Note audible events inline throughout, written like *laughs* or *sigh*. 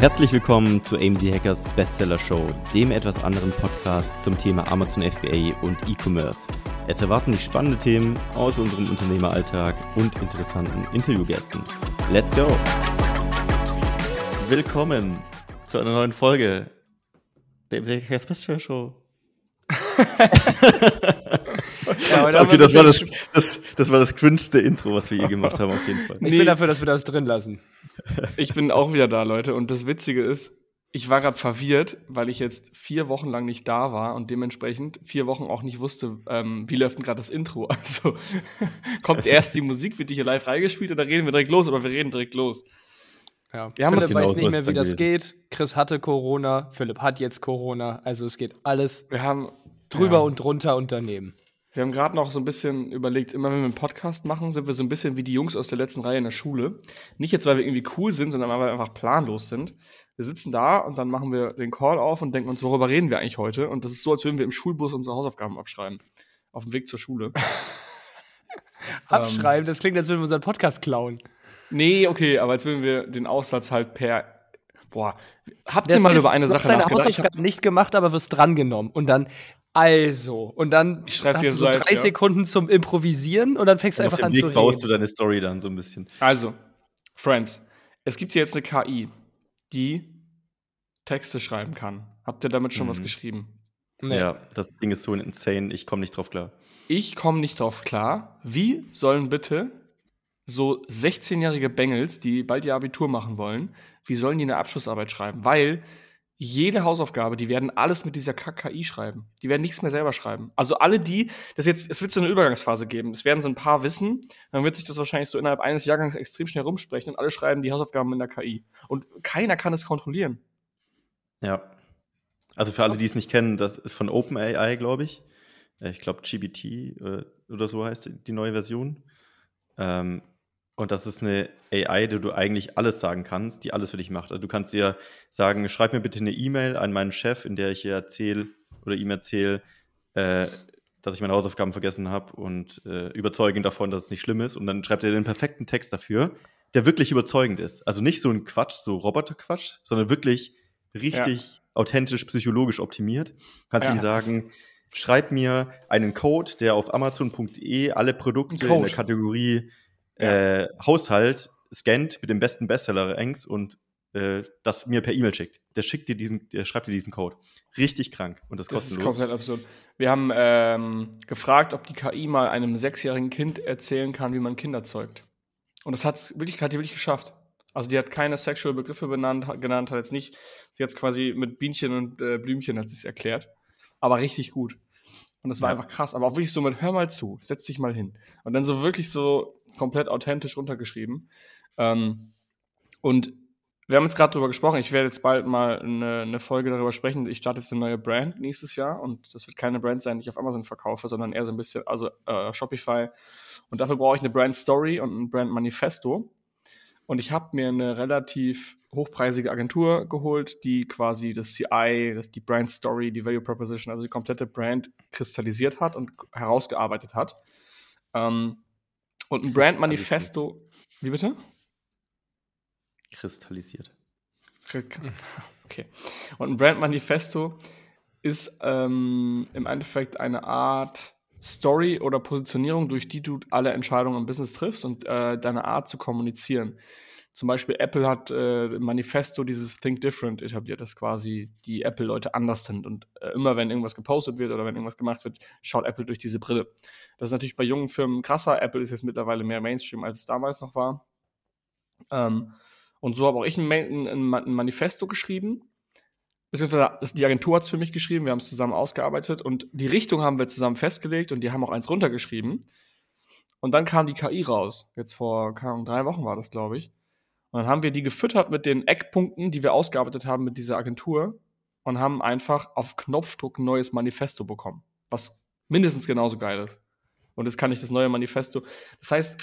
Herzlich willkommen zu AMZ Hackers Bestseller Show, dem etwas anderen Podcast zum Thema Amazon FBA und E-Commerce. Es erwarten dich spannende Themen aus unserem Unternehmeralltag und interessanten Interviewgästen. Let's go! Willkommen zu einer neuen Folge der AMZ Hackers Bestseller Show. *laughs* ja, okay, das war das, das, das war das cringeste Intro, was wir je gemacht haben, auf jeden Fall. Ich bin dafür, dass wir das drin lassen. Ich bin auch wieder da, Leute. Und das Witzige ist, ich war gerade verwirrt, weil ich jetzt vier Wochen lang nicht da war und dementsprechend vier Wochen auch nicht wusste, ähm, wie läuft denn gerade das Intro. *laughs* Also kommt erst die Musik, wird die hier live reingespielt und dann reden wir direkt los, aber wir reden direkt los. Ja. Wir haben Philipp weiß nicht mehr, wie das geht. Chris hatte Corona, Philipp hat jetzt Corona. Also es geht alles. Wir haben drüber ja. und drunter unternehmen. Wir haben gerade noch so ein bisschen überlegt, immer wenn wir einen Podcast machen, sind wir so ein bisschen wie die Jungs aus der letzten Reihe in der Schule. Nicht jetzt, weil wir irgendwie cool sind, sondern weil wir einfach planlos sind. Wir sitzen da und dann machen wir den Call auf und denken uns, worüber reden wir eigentlich heute? Und das ist so, als würden wir im Schulbus unsere Hausaufgaben abschreiben. Auf dem Weg zur Schule. *laughs* abschreiben? das klingt, als würden wir unseren Podcast klauen. Nee, okay, aber als würden wir den Aussatz halt per Boah, habt ihr mal über eine Sache nachgedacht? Du hast deine Hausaufgaben nicht gemacht, aber wirst drangenommen. Und dann, also, und dann ich hast du so drei ja. Sekunden zum Improvisieren und dann fängst du einfach an Weg zu reden. baust du deine Story dann so ein bisschen. Also, Friends, es gibt hier jetzt eine KI, die Texte schreiben kann. Habt ihr damit schon mhm. was geschrieben? Nee. Ja, das Ding ist so insane, ich komme nicht drauf klar. Ich komme nicht drauf klar. Wie sollen bitte so 16-jährige Bengels, die bald ihr Abitur machen wollen, wie sollen die eine Abschlussarbeit schreiben? Weil jede Hausaufgabe, die werden alles mit dieser KI schreiben. Die werden nichts mehr selber schreiben. Also alle die, das jetzt, es wird so eine Übergangsphase geben. Es werden so ein paar wissen, dann wird sich das wahrscheinlich so innerhalb eines Jahrgangs extrem schnell rumsprechen und alle schreiben die Hausaufgaben in der KI. Und keiner kann es kontrollieren. Ja. Also für alle, die es nicht kennen, das ist von OpenAI, glaube ich. Äh, ich glaube, GBT äh, oder so heißt die neue Version. Ähm, und das ist eine AI, die du eigentlich alles sagen kannst, die alles für dich macht. Also du kannst dir sagen, schreib mir bitte eine E-Mail an meinen Chef, in der ich ihr erzähle oder ihm erzähle, äh, dass ich meine Hausaufgaben vergessen habe und äh, überzeuge ihn davon, dass es nicht schlimm ist. Und dann schreibt er den perfekten Text dafür, der wirklich überzeugend ist. Also nicht so ein Quatsch, so Roboterquatsch, sondern wirklich richtig ja. authentisch, psychologisch optimiert. Kannst ja, du ihm sagen, schreib mir einen Code, der auf amazon.de alle Produkte in der Kategorie ja. äh, Haushalt scannt mit dem besten Bestseller-Ranks und äh, das mir per E-Mail schickt. Der schickt dir diesen, der schreibt dir diesen Code. Richtig krank und das kostenlos. Das ist komplett absurd. Wir haben ähm, gefragt, ob die KI mal einem sechsjährigen Kind erzählen kann, wie man Kinder zeugt. Und das hat's wirklich, hat die wirklich geschafft. Also die hat keine sexual Begriffe benannt, genannt, hat jetzt nicht, sie hat es quasi mit Bienchen und äh, Blümchen hat sie es erklärt. Aber richtig gut. Und das war ja. einfach krass. Aber auch wirklich so mit, hör mal zu, setz dich mal hin. Und dann so wirklich so komplett authentisch runtergeschrieben. Ähm, und wir haben jetzt gerade darüber gesprochen, ich werde jetzt bald mal eine, eine, Folge darüber sprechen. Ich starte jetzt eine neue Brand nächstes Jahr und das wird keine Brand sein, die ich auf Amazon verkaufe, sondern eher so ein bisschen, also äh, Shopify. Und dafür brauche ich eine Brand Story und ein Brand Manifesto. Und ich habe mir eine relativ hochpreisige Agentur geholt, die quasi das CI, das, die Brand Story, die Value Proposition, also die komplette Brand kristallisiert hat und herausgearbeitet hat. Ähm, und ein Brand Manifesto. Wie bitte? Kristallisiert. *laughs* Okay. Und ein Brand Manifesto ist ähm, im Endeffekt eine Art Story oder Positionierung, durch die du alle Entscheidungen im Business triffst und äh, deine Art zu kommunizieren. Zum Beispiel Apple hat äh, im Manifesto dieses Think Different etabliert, dass quasi die Apple-Leute anders sind. Und äh, immer wenn irgendwas gepostet wird oder wenn irgendwas gemacht wird, schaut Apple durch diese Brille. Das ist natürlich bei jungen Firmen krasser. Apple ist jetzt mittlerweile mehr Mainstream, als es damals noch war. Ähm, und so habe auch ich ein, ein, ein Manifesto geschrieben. Beziehungsweise die Agentur hat es für mich geschrieben, wir haben es zusammen ausgearbeitet und die Richtung haben wir zusammen festgelegt und die haben auch eins runtergeschrieben. Und dann kam die KI raus. Jetzt vor, keine Ahnung, drei Wochen war das, glaube ich. Und dann haben wir die gefüttert mit den Eckpunkten, die wir ausgearbeitet haben mit dieser Agentur und haben einfach auf Knopfdruck ein neues Manifesto bekommen, was mindestens genauso geil ist. Und jetzt kann ich das neue Manifesto. Das heißt,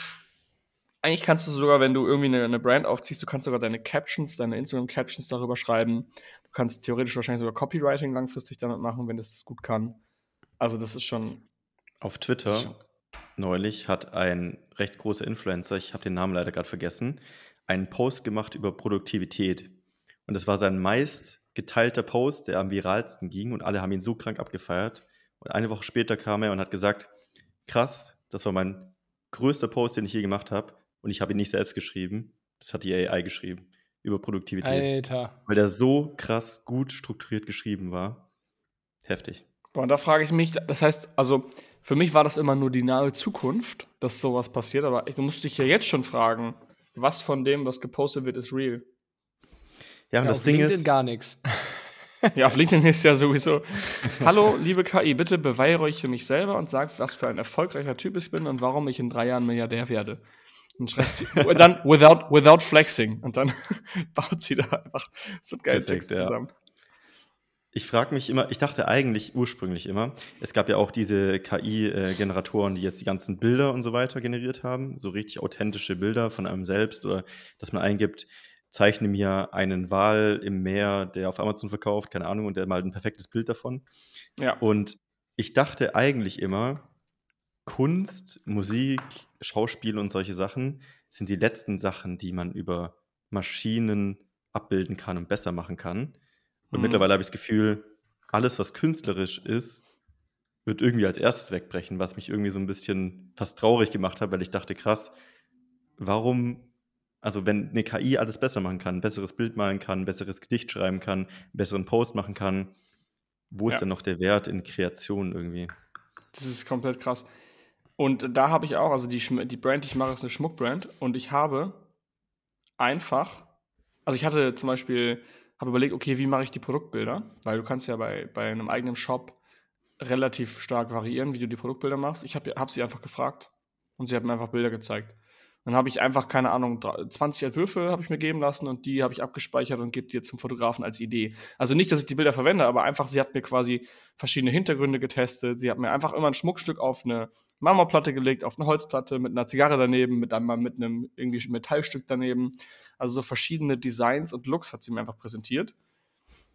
eigentlich kannst du sogar, wenn du irgendwie eine, eine Brand aufziehst, du kannst sogar deine Captions, deine Instagram-Captions darüber schreiben. Du kannst theoretisch wahrscheinlich sogar Copywriting langfristig damit machen, wenn das das gut kann. Also das ist schon. Auf Twitter neulich hat ein recht großer Influencer, ich habe den Namen leider gerade vergessen, einen Post gemacht über Produktivität. Und das war sein meist geteilter Post, der am viralsten ging und alle haben ihn so krank abgefeiert. Und eine Woche später kam er und hat gesagt, krass, das war mein größter Post, den ich je gemacht habe und ich habe ihn nicht selbst geschrieben. Das hat die AI geschrieben über Produktivität. Alter. Weil der so krass gut strukturiert geschrieben war. Heftig. Boah, und da frage ich mich, das heißt, also für mich war das immer nur die nahe Zukunft, dass sowas passiert, aber du musst dich ja jetzt schon fragen, was von dem, was gepostet wird, ist real. Ja, und ja, das Ding LinkedIn ist. gar nichts. *laughs* Ja, auf LinkedIn ist ja sowieso. Hallo, liebe KI, bitte beweihräuche mich selber und sag, was für ein erfolgreicher Typ ich bin und warum ich in drei Jahren Milliardär werde. Und schreibt sie, *laughs* und dann without, without flexing. Und dann *laughs* baut sie da einfach so einen geilen Text zusammen. Ich frage mich immer, ich dachte eigentlich ursprünglich immer, es gab ja auch diese KI-Generatoren, die jetzt die ganzen Bilder und so weiter generiert haben, so richtig authentische Bilder von einem selbst oder dass man eingibt, zeichne mir einen Wal im Meer, der auf Amazon verkauft, keine Ahnung, und der malt ein perfektes Bild davon. Ja. Und ich dachte eigentlich immer, Kunst, Musik, Schauspiel und solche Sachen sind die letzten Sachen, die man über Maschinen abbilden kann und besser machen kann. Und mhm. mittlerweile habe ich das Gefühl, alles, was künstlerisch ist, wird irgendwie als erstes wegbrechen, was mich irgendwie so ein bisschen fast traurig gemacht hat, weil ich dachte, krass, warum also wenn eine KI alles besser machen kann, ein besseres Bild malen kann, ein besseres Gedicht schreiben kann, einen besseren Post machen kann, wo ist denn noch der Wert in Kreation irgendwie? Das ist komplett krass. Und da habe ich auch, also die, die Brand, die ich mache, ist eine Schmuckbrand und ich habe einfach, also ich hatte zum Beispiel, habe überlegt, okay, wie mache ich die Produktbilder? Weil du kannst ja bei, bei einem eigenen Shop relativ stark variieren, wie du die Produktbilder machst. Ich habe hab sie einfach gefragt und sie hat mir einfach Bilder gezeigt. Dann habe ich einfach, keine Ahnung, 20 Entwürfe habe ich mir geben lassen und die habe ich abgespeichert und gebe die zum Fotografen als Idee. Also nicht, dass ich die Bilder verwende, aber einfach, sie hat mir quasi verschiedene Hintergründe getestet. Sie hat mir einfach immer ein Schmuckstück auf eine Marmorplatte gelegt, auf eine Holzplatte mit einer Zigarre daneben, mit einem, mit einem irgendwie Metallstück daneben. Also so verschiedene Designs und Looks hat sie mir einfach präsentiert.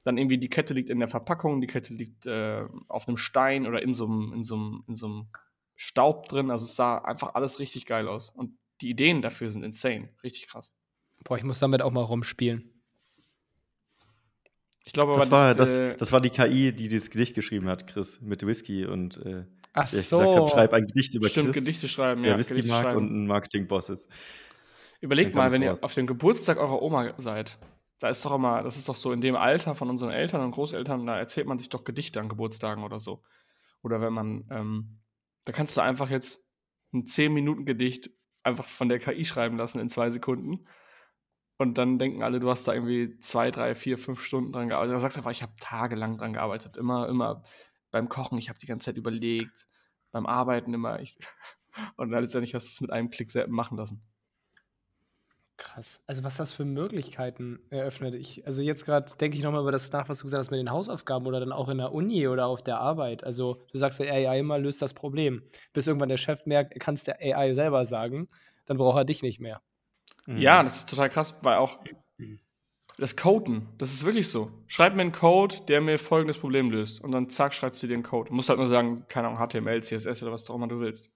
Dann irgendwie die Kette liegt in der Verpackung, die Kette liegt äh, auf einem Stein oder in so einem, in so einem, in so einem Staub drin. Also es sah einfach alles richtig geil aus. Und die Ideen dafür sind insane. Richtig krass. Boah, ich muss damit auch mal rumspielen. Ich glaube aber, das, war, das, äh, das war die KI, die das Gedicht geschrieben hat, Chris, mit Whisky und äh, Ach so. ich gesagt habe, schreib ein Gedicht über Stimmt, Chris, Gedichte schreiben, der ja. Whisky Gedichte mag schreiben. und ein Marketing-Boss ist. Überlegt mal, wenn raus. ihr auf dem Geburtstag eurer Oma seid, da ist doch immer, das ist doch so in dem Alter von unseren Eltern und Großeltern, da erzählt man sich doch Gedichte an Geburtstagen oder so. Oder wenn man, ähm, da kannst du einfach jetzt ein 10-Minuten-Gedicht einfach von der KI schreiben lassen in zwei Sekunden. Und dann denken alle, du hast da irgendwie zwei, drei, vier, fünf Stunden dran gearbeitet. Da sagst du einfach, ich habe tagelang dran gearbeitet. Immer, immer beim Kochen, ich habe die ganze Zeit überlegt. Beim Arbeiten immer. Ich *laughs* und dann letztendlich hast du es mit einem Klick machen lassen. Krass. Also was das für Möglichkeiten eröffnet. Ich, also jetzt gerade denke ich nochmal über das nach, was du gesagt hast mit den Hausaufgaben oder dann auch in der Uni oder auf der Arbeit. Also du sagst der AI immer, löst das Problem. Bis irgendwann der Chef merkt, er kann es der AI selber sagen, dann braucht er dich nicht mehr. Mhm. Ja, das ist total krass, weil auch das Coden, das ist wirklich so. Schreib mir einen Code, der mir folgendes Problem löst. Und dann zack, schreibst du dir den Code. Du musst halt nur sagen, keine Ahnung, HTML, CSS oder was auch immer du willst.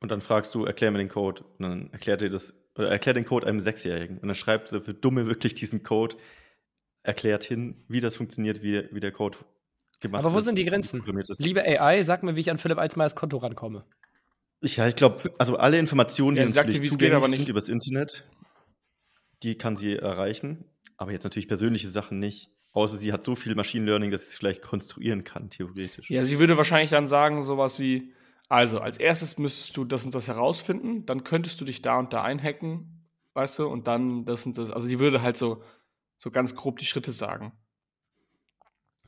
Und dann fragst du, erklär mir den Code. Und dann erklärt dir das oder erklärt den Code einem Sechsjährigen und dann schreibt sie für Dumme wirklich diesen Code, erklärt hin, wie das funktioniert, wie, wie der Code gemacht ist. Aber wo sind die Grenzen? Liebe AI, sag mir, wie ich an Philipp Alsmeyers Konto rankomme. Ja, ich glaube, also alle Informationen, die ja, natürlich zugänglich geht, aber nicht. sind übers Internet, die kann sie erreichen. Aber jetzt natürlich persönliche Sachen nicht. Außer sie hat so viel Machine Learning, dass sie es vielleicht konstruieren kann, theoretisch. Ja, sie würde wahrscheinlich dann sagen, sowas wie, also, als erstes müsstest du das und das herausfinden, dann könntest du dich da und da einhacken, weißt du, und dann das und das. Also, die würde halt so, so ganz grob die Schritte sagen.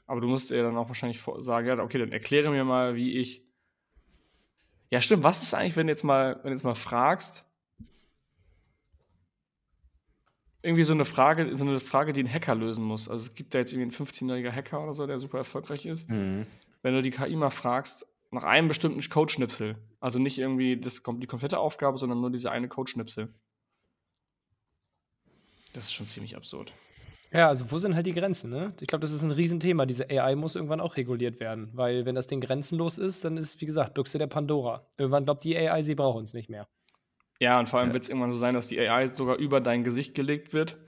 Aber du musst ihr dann auch wahrscheinlich sagen, ja, okay, dann erkläre mir mal, wie ich. Ja, stimmt. Was ist eigentlich, wenn du jetzt mal, wenn du jetzt mal fragst, irgendwie so eine Frage, so eine Frage, die ein Hacker lösen muss. Also es gibt da jetzt irgendwie einen 15-jähriger Hacker oder so, der super erfolgreich ist. Mhm. Wenn du die KI mal fragst, nach einem bestimmten Codeschnipsel. Also nicht irgendwie das, die komplette Aufgabe, sondern nur diese eine Codeschnipsel. Das ist schon ziemlich absurd. Ja, also wo sind halt die Grenzen, ne? Ich glaube, das ist ein Riesenthema. Diese AI muss irgendwann auch reguliert werden, weil wenn das Ding grenzenlos ist, dann ist, wie gesagt, Büchse der Pandora. Irgendwann glaubt die AI, sie braucht uns nicht mehr. Ja, und vor allem ja. wird es irgendwann so sein, dass die AI sogar über dein Gesicht gelegt wird,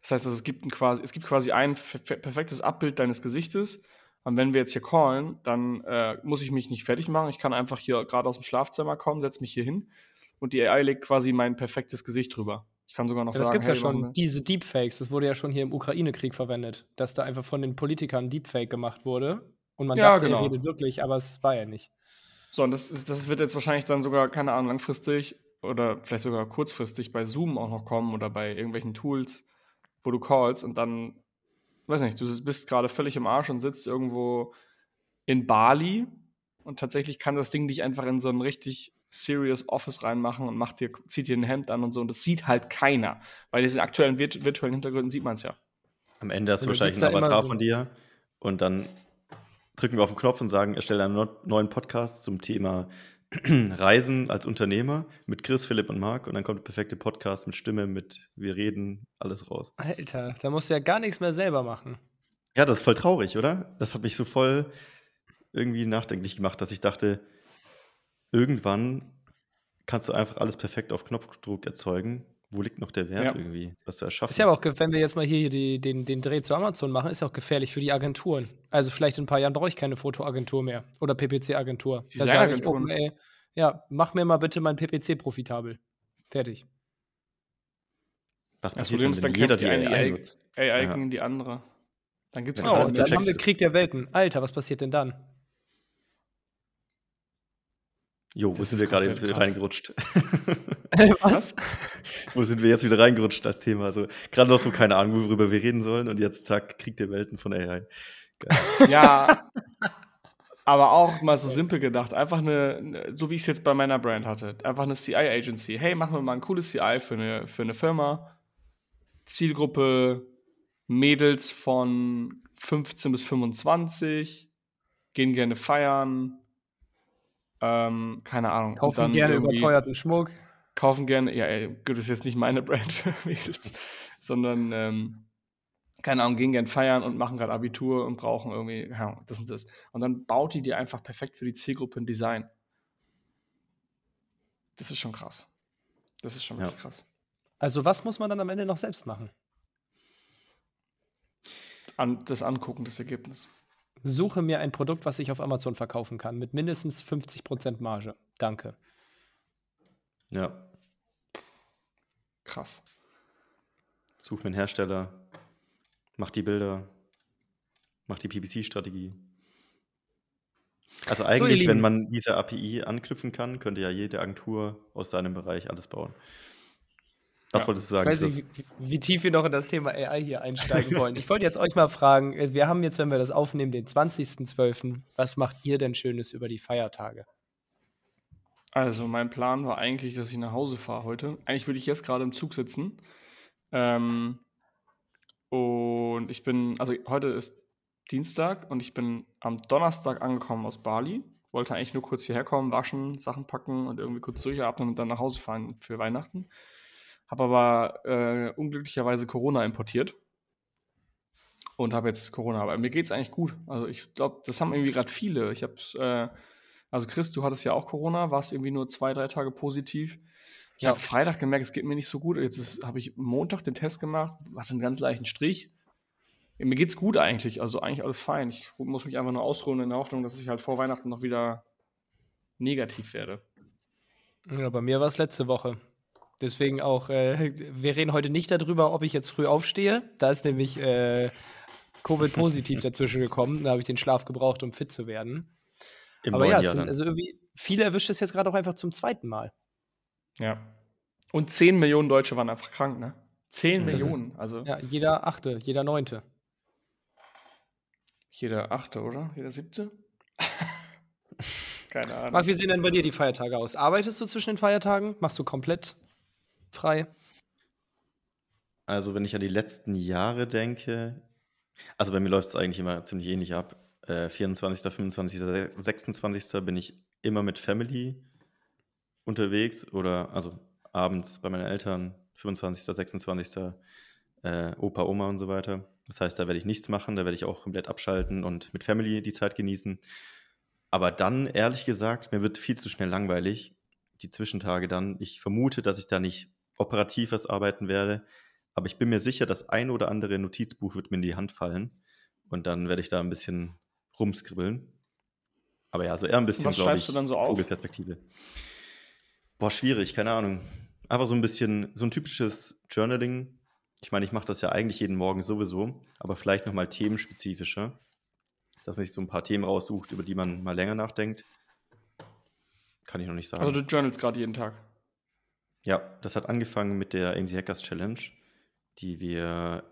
Das heißt, es, gibt ein quasi, es gibt quasi ein perfektes Abbild deines Gesichtes. Und wenn wir jetzt hier callen, dann äh, muss ich mich nicht fertig machen. Ich kann einfach hier gerade aus dem Schlafzimmer kommen, setze mich hier hin und die AI legt quasi mein perfektes Gesicht drüber. Ich kann sogar noch ja, das sagen. Das gibt hey, ja schon, diese Deepfakes. Das wurde ja schon hier im Ukraine-Krieg verwendet, dass da einfach von den Politikern Deepfake gemacht wurde. Und man ja, dachte, genau. er redet wirklich, aber es war ja nicht. So, und das, ist, das wird jetzt wahrscheinlich dann sogar, keine Ahnung, langfristig oder vielleicht sogar kurzfristig bei Zoom auch noch kommen oder bei irgendwelchen Tools, wo du callst und dann, weiß nicht, du bist gerade völlig im Arsch und sitzt irgendwo in Bali und tatsächlich kann das Ding dich einfach in so ein richtig serious Office reinmachen und macht dir, zieht dir ein Hemd an und so und das sieht halt keiner. Bei diesen aktuellen virtuellen Hintergründen sieht man es ja. Am Ende hast du wahrscheinlich ein Avatar so von dir und dann drücken wir auf den Knopf und sagen, erstelle einen neuen Podcast zum Thema *clears throat* Reisen als Unternehmer mit Chris, Philipp und Marc und dann kommt der perfekte Podcast mit Stimme, mit wir reden, alles raus. Alter, da musst du ja gar nichts mehr selber machen. Ja, das ist voll traurig, oder? Das hat mich so voll irgendwie nachdenklich gemacht, dass ich dachte, irgendwann kannst du einfach alles perfekt auf Knopfdruck erzeugen wo liegt noch der Wert ja. irgendwie, was du erschaffen? Ist ja auch, wenn wir jetzt mal hier die, den, den Dreh zu Amazon machen, ist ja auch gefährlich für die Agenturen. Also vielleicht in ein paar Jahren brauche ich keine Fotoagentur mehr oder PPC-Agentur. Designagenturen. Oh, ja, mach mir mal bitte mein PPC profitabel. Fertig. Was passiert denn, wenn jeder die AI, AI nutzt? AI gegen ja. die andere. Dann gibt es ja, oh, dann haben wir Krieg der Welten. Alter, was passiert denn dann? Jo, wo sind wir gerade wieder reingerutscht? *laughs* Was? wo sind wir jetzt wieder reingerutscht als Thema? Also gerade noch so keine Ahnung, worüber wir reden sollen und jetzt zack, Krieg der Welten von AI. Geil. *laughs* Ja, *laughs* aber auch mal so simpel gedacht, einfach eine, so wie ich es jetzt bei meiner Brand hatte, einfach eine CI-Agency. Hey, machen wir mal ein cooles CI für eine, für eine Firma. Zielgruppe Mädels von 15 bis 25, gehen gerne feiern, ähm, keine Ahnung. Kaufen gerne überteuerten Schmuck. Kaufen gerne, ja, ey, gut, das ist jetzt nicht meine *laughs* Brand für Mädels, sondern, ähm, keine Ahnung, gehen gerne feiern und machen gerade Abitur und brauchen irgendwie, ja, das und das. Und dann baut die dir einfach perfekt für die Zielgruppe ein Design. Das ist schon krass. Das ist schon wirklich ja. krass. Also, was muss man dann am Ende noch selbst machen? An, das Angucken, das Ergebnis. Suche mir ein Produkt, was ich auf Amazon verkaufen kann, mit mindestens 50% Marge. Danke. Ja. Krass. Such mir einen Hersteller, mach die Bilder, mach die PPC-Strategie. Also eigentlich, so, wenn man diese API anknüpfen kann, könnte ja jede Agentur aus seinem Bereich alles bauen. Was ja. wolltest du sagen? Ich weiß nicht, wie, wie, tief wir noch in das Thema AI hier einsteigen wollen. Ich wollte jetzt euch mal fragen, äh, wir haben jetzt, wenn wir das aufnehmen, den 20.12. Was macht ihr denn Schönes über die Feiertage? Also mein Plan war eigentlich, dass ich nach Hause fahre heute. Eigentlich würde ich jetzt gerade im Zug sitzen. Ähm, und ich bin, also heute ist Dienstag und ich bin am Donnerstag angekommen aus Bali. Wollte eigentlich nur kurz hierher kommen, waschen, Sachen packen und irgendwie kurz durchatmen und dann nach Hause fahren für Weihnachten habe aber äh, unglücklicherweise Corona importiert und habe jetzt Corona. Aber mir geht es eigentlich gut. Also ich glaube, das haben irgendwie gerade viele. Ich habe, äh, also Chris, du hattest ja auch Corona, warst irgendwie nur zwei, drei Tage positiv. Ich ja. habe Freitag gemerkt, es geht mir nicht so gut. Jetzt habe ich Montag den Test gemacht, hatte einen ganz leichten Strich. Mir geht's gut eigentlich, also eigentlich alles fein. Ich muss mich einfach nur ausruhen in der Hoffnung, dass ich halt vor Weihnachten noch wieder negativ werde. Ja, bei mir war es letzte Woche. Deswegen auch, äh, wir reden heute nicht darüber, ob ich jetzt früh aufstehe. Da ist nämlich äh, Covid-positiv *laughs* dazwischen gekommen. Da habe ich den Schlaf gebraucht, um fit zu werden. Im Aber ja, sind, also irgendwie, viele erwischt es jetzt gerade auch einfach zum zweiten Mal. Ja. Und 10 Millionen Deutsche waren einfach krank, ne? 10 das Millionen. Ist, also. Ja, jeder Achte, jeder Neunte. Jeder Achte, oder? Jeder Siebte? *laughs* Keine Ahnung. Marc, wie sehen denn bei dir die Feiertage aus? Arbeitest du zwischen den Feiertagen? Machst du komplett frei? Also, wenn ich an die letzten Jahre denke, also bei mir läuft es eigentlich immer ziemlich ähnlich ab. Äh, 24., 25., 26. bin ich immer mit Family unterwegs oder also abends bei meinen Eltern, 25., 26. Äh, Opa, Oma und so weiter. Das heißt, da werde ich nichts machen, da werde ich auch komplett abschalten und mit Family die Zeit genießen. Aber dann, ehrlich gesagt, mir wird viel zu schnell langweilig, die Zwischentage dann. Ich vermute, dass ich da nicht operativ was arbeiten werde, Aber ich bin mir sicher, das ein oder andere Notizbuch wird mir in die Hand fallen. Und dann werde ich da ein bisschen rumskribbeln. Aber ja, so eher ein bisschen, Was glaube ich, schreibst du dann so auf? Vogelperspektive. Boah, schwierig, keine Ahnung. Einfach so ein bisschen, so ein typisches Journaling. Ich meine, ich mache das ja eigentlich jeden Morgen sowieso, aber vielleicht nochmal themenspezifischer. Dass man sich so ein paar Themen raussucht, über die man mal länger nachdenkt. Kann ich noch nicht sagen. Also du journalst gerade jeden Tag. Ja, das hat angefangen mit der AMC Hackers Challenge, die wir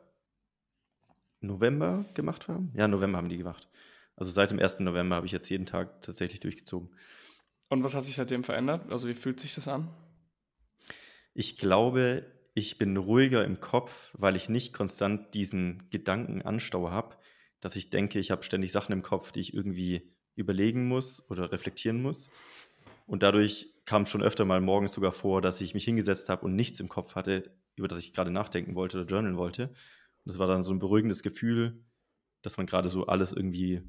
November gemacht haben. Ja, November haben die gemacht. Also seit dem 1. November habe ich jetzt jeden Tag tatsächlich durchgezogen. Und was hat sich seitdem verändert? Also wie fühlt sich das an? Ich glaube, ich bin ruhiger im Kopf, weil ich nicht konstant diesen Gedankenanstau habe, dass ich denke, ich habe ständig Sachen im Kopf, die ich irgendwie überlegen muss oder reflektieren muss. Und dadurch kam schon öfter mal morgens sogar vor, dass ich mich hingesetzt habe und nichts im Kopf hatte, über das ich gerade nachdenken wollte oder journalen wollte. Und das war dann so ein beruhigendes Gefühl, dass man gerade so alles irgendwie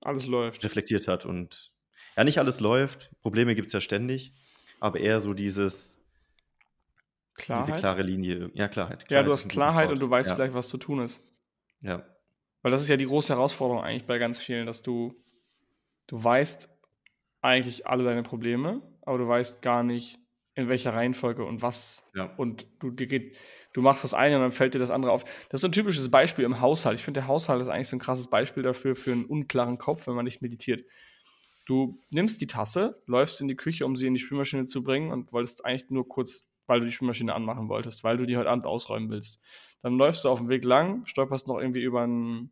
Alles läuft. reflektiert hat. Und ja, nicht alles läuft, Probleme gibt es ja ständig, aber eher so dieses, Klarheit. diese klare Linie. Ja, Klarheit. ja, Klarheit du ist hast Klarheit und du weißt ja. vielleicht, was zu tun ist. Ja, Weil das ist ja die große Herausforderung eigentlich bei ganz vielen, dass du, du weißt eigentlich alle deine Probleme, aber du weißt gar nicht, in welcher Reihenfolge und was. ja. Und du, dir geht, du machst das eine und dann fällt dir das andere auf. Das ist so ein typisches Beispiel im Haushalt. Ich finde, der Haushalt ist eigentlich so ein krasses Beispiel dafür, für einen unklaren Kopf, wenn man nicht meditiert. Du nimmst die Tasse, läufst in die Küche, um sie in die Spülmaschine zu bringen und wolltest eigentlich nur kurz, weil du die Spülmaschine anmachen wolltest, weil du die heute Abend ausräumen willst. Dann läufst du auf dem Weg lang, stolperst noch irgendwie über, ein,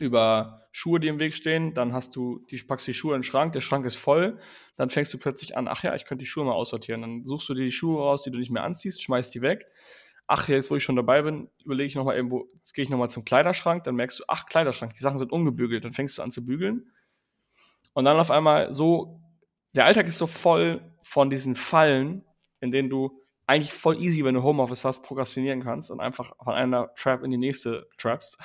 über Schuhe, die im Weg stehen, dann hast du, die, packst die Schuhe in den Schrank, der Schrank ist voll, dann fängst du plötzlich an, ach ja, ich könnte die Schuhe mal aussortieren. Dann suchst du dir die Schuhe raus, die du nicht mehr anziehst, schmeißt die weg. Ach, jetzt wo ich schon dabei bin, überlege ich nochmal irgendwo, jetzt gehe ich nochmal zum Kleiderschrank, dann merkst du, ach, Kleiderschrank, die Sachen sind ungebügelt, dann fängst du an zu bügeln. Und dann auf einmal so, der Alltag ist so voll von diesen Fallen, in denen du eigentlich voll easy, wenn du Homeoffice hast, prokrastinieren kannst und einfach von einer Trap in die nächste trappst.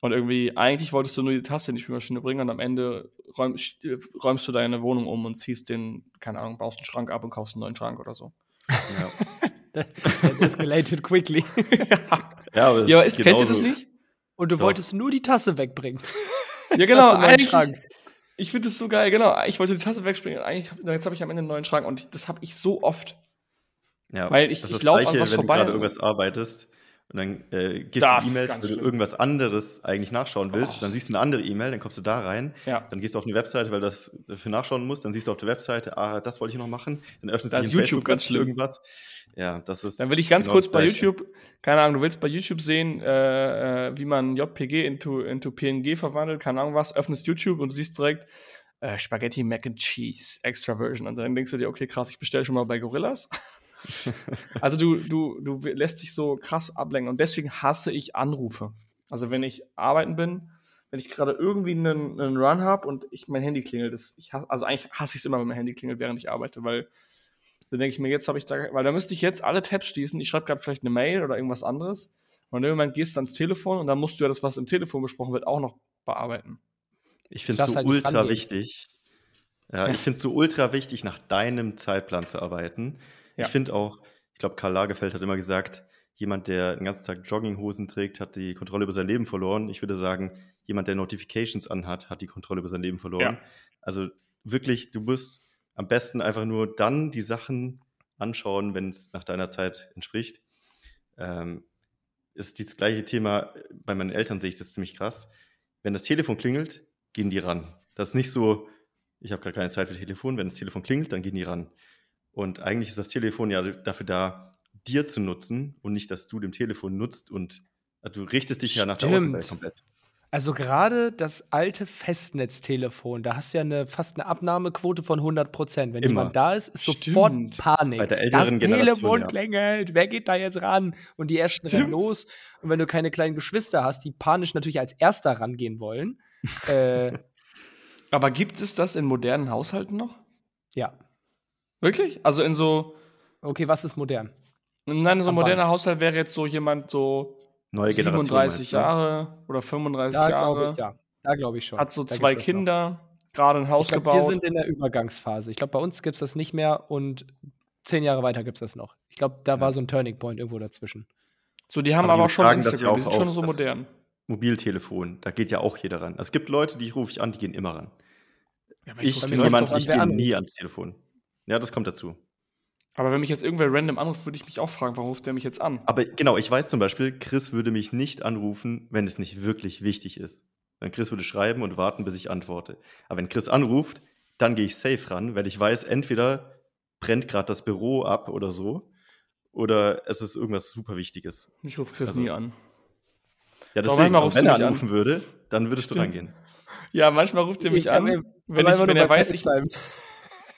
Und irgendwie, eigentlich wolltest du nur die Tasse in die Spülmaschine bringen und am Ende räumst, räumst du deine Wohnung um und ziehst den, keine Ahnung, baust einen Schrank ab und kaufst einen neuen Schrank oder so. ja. *laughs* That escalated quickly. *laughs* ja, aber, es Ja, aber ist kennt ihr das nicht? Und du Doch. wolltest nur die Tasse wegbringen. Ja, genau. Eigentlich, Schrank. ich finde das so geil, genau. Ich wollte die Tasse wegspringen und eigentlich, jetzt habe ich am Ende einen neuen Schrank und das habe ich so oft. Ja, Weil ich- das ich ist das lauf an was wenn vorbei du gerade irgendwas arbeitest und dann äh, gehst Das du E-Mails, wenn du irgendwas anderes eigentlich nachschauen willst, Oh. dann siehst du eine andere E-Mail, dann kommst du da rein, Ja. dann gehst du auf eine Webseite, weil du das dafür nachschauen musst, dann siehst du auf der Webseite, ah, das wollte ich noch machen, dann öffnet Da in YouTube Facebook ganz schlimm. irgendwas. Ja, das ist Dann will ich ganz genau kurz bei. YouTube, keine Ahnung, du willst bei YouTube sehen, äh, äh, wie man JPG into, into PNG verwandelt, keine Ahnung was, öffnest YouTube und du siehst direkt äh, Spaghetti Mac and Cheese, Extra Version. Und dann denkst du dir, okay, krass, ich bestelle schon mal bei Gorillas. *laughs* *laughs* also du, du, du lässt dich so krass ablenken und deswegen hasse ich Anrufe. Also wenn ich arbeiten bin, wenn ich gerade irgendwie einen, einen Run habe und ich mein Handy klingelt, das, ich hasse, also eigentlich hasse ich es immer, wenn mein Handy klingelt, während ich arbeite, weil dann denke ich mir, jetzt habe ich da, weil da müsste ich jetzt alle Tabs schließen. Ich schreibe gerade vielleicht eine Mail oder irgendwas anderes. Und in dem Moment gehst du ans Telefon und dann musst du ja das, was im Telefon besprochen wird, auch noch bearbeiten. Ich finde es so halt ultra wichtig. Ja, ich finde es so ultra wichtig, nach deinem Zeitplan zu arbeiten. Ja. Ich finde auch, ich glaube, Karl Lagerfeld hat immer gesagt, jemand, der den ganzen Tag Jogginghosen trägt, hat die Kontrolle über sein Leben verloren. Ich würde sagen, jemand, der Notifications anhat, hat die Kontrolle über sein Leben verloren. Ja. Also wirklich, du musst am besten einfach nur dann die Sachen anschauen, wenn es nach deiner Zeit entspricht. Ähm, ist dieses gleiche Thema, bei meinen Eltern sehe ich das ziemlich krass. Wenn das Telefon klingelt, gehen die ran. Das ist nicht so, ich habe gerade keine Zeit für Telefon. Wenn das Telefon klingelt, dann gehen die ran. Und eigentlich ist das Telefon ja dafür da, dir zu nutzen und nicht, dass du dem Telefon nutzt und also du richtest dich ja nach der Stimmt. Außenwelt komplett. Also gerade das alte Festnetztelefon, da hast du ja eine, fast eine Abnahmequote von 100 Prozent. Wenn Immer. jemand da ist, ist Stimmt. sofort Panik. Bei der älteren das Generation, Telefon ja. klingelt, wer geht da jetzt ran? Und die ersten rennen Stimmt. los. Und wenn du keine kleinen Geschwister hast, die panisch natürlich als Erster rangehen wollen, *laughs* äh, Aber gibt es das in modernen Haushalten noch? ja. Wirklich? Also in so, Okay, was ist modern? nein, so ein moderner Haushalt wäre jetzt so jemand so Neue Generation. 37 meinst du? Jahre oder 35 Da glaube Jahre, ich, ja. Da glaube ich schon. hat so Da zwei. Kinder, gerade ein Haus Ich glaube, wir gebaut. sind in der Übergangsphase. Ich glaube, bei uns gibt es das nicht mehr und zehn Jahre weiter gibt es das noch. Ich glaube, da Ja. war so ein Turning Point irgendwo dazwischen. So, die haben Aber aber, die auch schon Instagram, ja die sind auch schon so modern. Mobiltelefon, da geht ja auch jeder ran. Es gibt Leute, die rufe ich an, die gehen immer ran. Ja, Ich bin jemand, ich gehe nie ans Telefon. Ja, das kommt dazu. aber wenn mich jetzt irgendwer random anruft, würde ich mich auch fragen, warum ruft der mich jetzt an? Aber genau, ich weiß zum Beispiel, Chris würde mich nicht anrufen, wenn es nicht wirklich wichtig ist. Dann Chris würde schreiben und warten, bis ich antworte. Aber wenn Chris anruft, dann gehe ich safe ran, weil ich weiß, entweder brennt gerade das Büro ab oder so, oder es ist irgendwas super Wichtiges. Ich rufe Chris Also- nie an. Ja, Doch, deswegen, manchmal aber wenn du er mich an. anrufen würde, dann würdest du Stimmt. rangehen. Ja, manchmal ruft er mich Ich- an, wenn, ich, wenn er weiß, ich,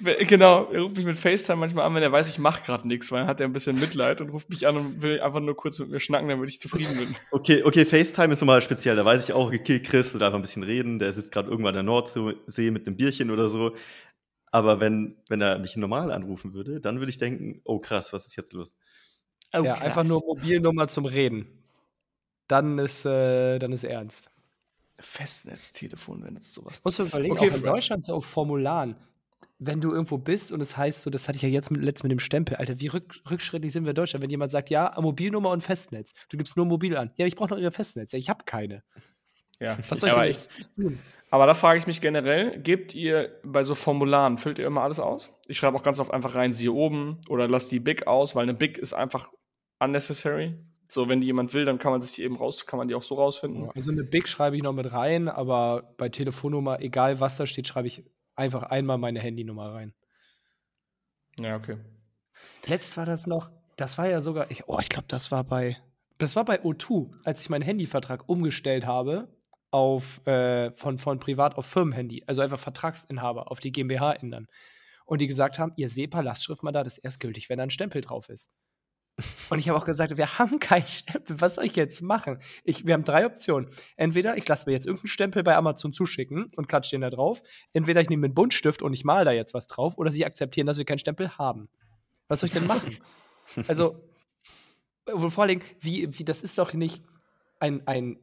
genau, er ruft mich mit FaceTime manchmal an, wenn er weiß, ich mache gerade nichts, weil dann hat er ein bisschen Mitleid und ruft mich an und will einfach nur kurz mit mir schnacken, damit ich zufrieden bin. *laughs* Okay, okay, FaceTime ist nochmal speziell. Da weiß ich auch, okay, Chris will einfach ein bisschen reden. Der sitzt gerade irgendwann an der Nordsee mit einem Bierchen oder so. Aber wenn, wenn er mich normal anrufen würde, dann würde ich denken, oh krass, was ist jetzt los? Oh, ja, einfach nur Mobilnummer zum Reden. Dann ist, äh, dann ist ernst. Festnetztelefon, wenn es sowas. Musst du überlegen, Okay, auch in. Deutschland so auf Formularen. Wenn du irgendwo bist und es heißt so, das hatte ich ja jetzt mit, letzt mit dem Stempel, Alter, wie rück, rückschrittlich sind wir in Deutschland, wenn jemand sagt, ja, Mobilnummer und Festnetz. Du gibst nur mobil an. Ja, ich brauche noch ihre Festnetz. Ja, ich habe keine. Ja. Was soll ich aber, ich, jetzt tun? aber da frage ich mich generell, gebt ihr bei so Formularen, füllt ihr immer alles aus? Ich schreibe auch ganz oft einfach rein, siehe oben oder lass die Big aus, weil eine Big ist einfach unnecessary. So, wenn die jemand will, dann kann man sich die eben raus, kann man die auch so rausfinden. Also eine Big schreibe ich noch mit rein, aber bei Telefonnummer, egal was da steht, schreibe ich einfach einmal meine Handynummer rein. Ja, okay. Letzt war das noch, das war ja sogar, ich, oh, ich glaube, das war bei, das war bei O2, als ich meinen Handyvertrag umgestellt habe auf, äh, von, von Privat auf Firmenhandy, also einfach Vertragsinhaber auf die GmbH ändern. Und die gesagt haben, ihr SEPA-Lastschriftmandat ist erst gültig, wenn da ein Stempel drauf ist. Und ich habe auch gesagt, wir haben keinen Stempel, was soll ich jetzt machen? Ich, wir haben drei Optionen. Entweder ich lasse mir jetzt irgendeinen Stempel bei Amazon zuschicken und klatsche den da drauf. Entweder ich nehme einen Buntstift und ich male da jetzt was drauf. Oder sie akzeptieren, dass wir keinen Stempel haben. Was soll ich denn machen? also, äh, vor allem, wie, wie, das ist doch nicht ein, ein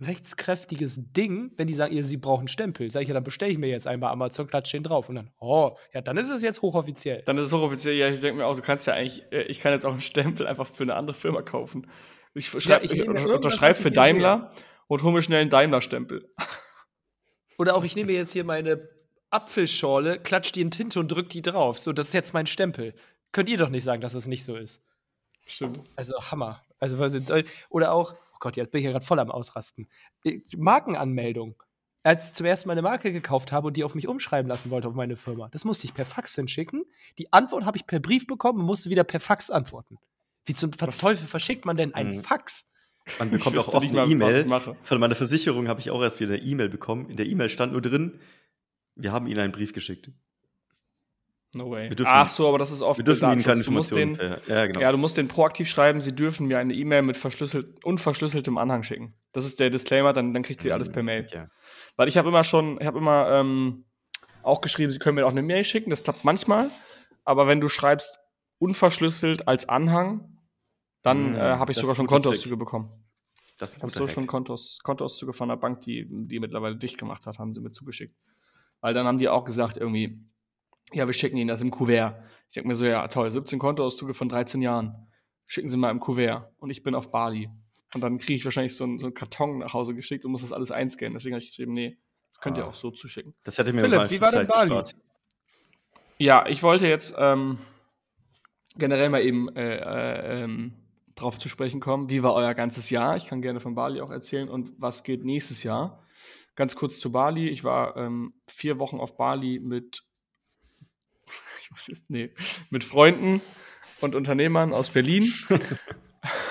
rechtskräftiges Ding, wenn die sagen, ihr, sie brauchen Stempel. Sag ich ja, dann bestelle ich mir jetzt bei Amazon, klatsche den drauf. Und dann, oh, ja, dann ist es jetzt hochoffiziell. Dann ist es hochoffiziell, ja, ich denke mir auch, du kannst ja eigentlich, äh, ich kann jetzt auch einen Stempel einfach für eine andere Firma kaufen. Ich, schreib, ich irgendwas, unterschreibe für Daimler und hole mir schnell einen Daimler-Stempel. *laughs* Oder auch, ich nehme jetzt hier meine Apfelschorle, klatsch die in Tinte und drück die drauf. So, das ist jetzt mein Stempel. Könnt ihr doch nicht sagen, dass es nicht so ist. Stimmt. Also Hammer. Also, oder auch, Gott, jetzt bin ich ja gerade voll am Ausrasten. Markenanmeldung. Als ich zum ersten Mal eine Marke gekauft habe und die auf mich umschreiben lassen wollte auf meine Firma, das musste ich per Fax hinschicken. Die Antwort habe ich per Brief bekommen und musste wieder per Fax antworten. Wie zum Was? Teufel verschickt man denn ein Mhm. Fax? Man bekommt auch oft nicht eine E-Mail. Von meiner Versicherung habe ich auch erst wieder eine E-Mail bekommen. In der E-Mail stand nur drin, wir haben Ihnen einen Brief geschickt. No way. Ach so, aber das ist oft Wir dürfen Ihnen keine. Du musst den, ja, genau. Ja, du musst den proaktiv schreiben, sie dürfen mir eine E-Mail mit verschlüsselt, unverschlüsseltem Anhang schicken. Das ist der Disclaimer, dann, dann kriegt ihr alles per Mail. Ja. Weil ich habe immer schon, ich habe immer ähm, auch geschrieben, sie können mir auch eine Mail schicken, das klappt manchmal. Aber wenn du schreibst unverschlüsselt als Anhang, dann Mm, äh, habe ich sogar schon Kontoauszüge bekommen. Das ist habe so Hack. schon Kontos, Kontoauszüge von der Bank, die, die mittlerweile dicht gemacht hat, haben sie mir zugeschickt. Weil dann haben die auch gesagt, irgendwie, ja, wir schicken Ihnen das im Kuvert. Ich denke mir so, ja, toll, 17 Kontoauszüge von 13 Jahren. Schicken Sie mal im Kuvert. Und ich bin auf Bali. Und dann kriege ich wahrscheinlich so einen, so einen Karton nach Hause geschickt und muss das alles einscannen. Deswegen habe ich geschrieben, nee, das könnt ihr Ah. auch so zuschicken. Das hätte mir Philipp, mal wie viel war denn Zeit Bali? gespart. Ja, ich wollte jetzt ähm, generell mal eben äh, äh, ähm, drauf zu sprechen kommen. Wie war euer ganzes Jahr? Ich kann gerne von Bali auch erzählen und was geht nächstes Jahr. Ganz kurz zu Bali. Ich war ähm, vier Wochen auf Bali mit, *laughs* nee, mit Freunden und Unternehmern aus Berlin. *laughs*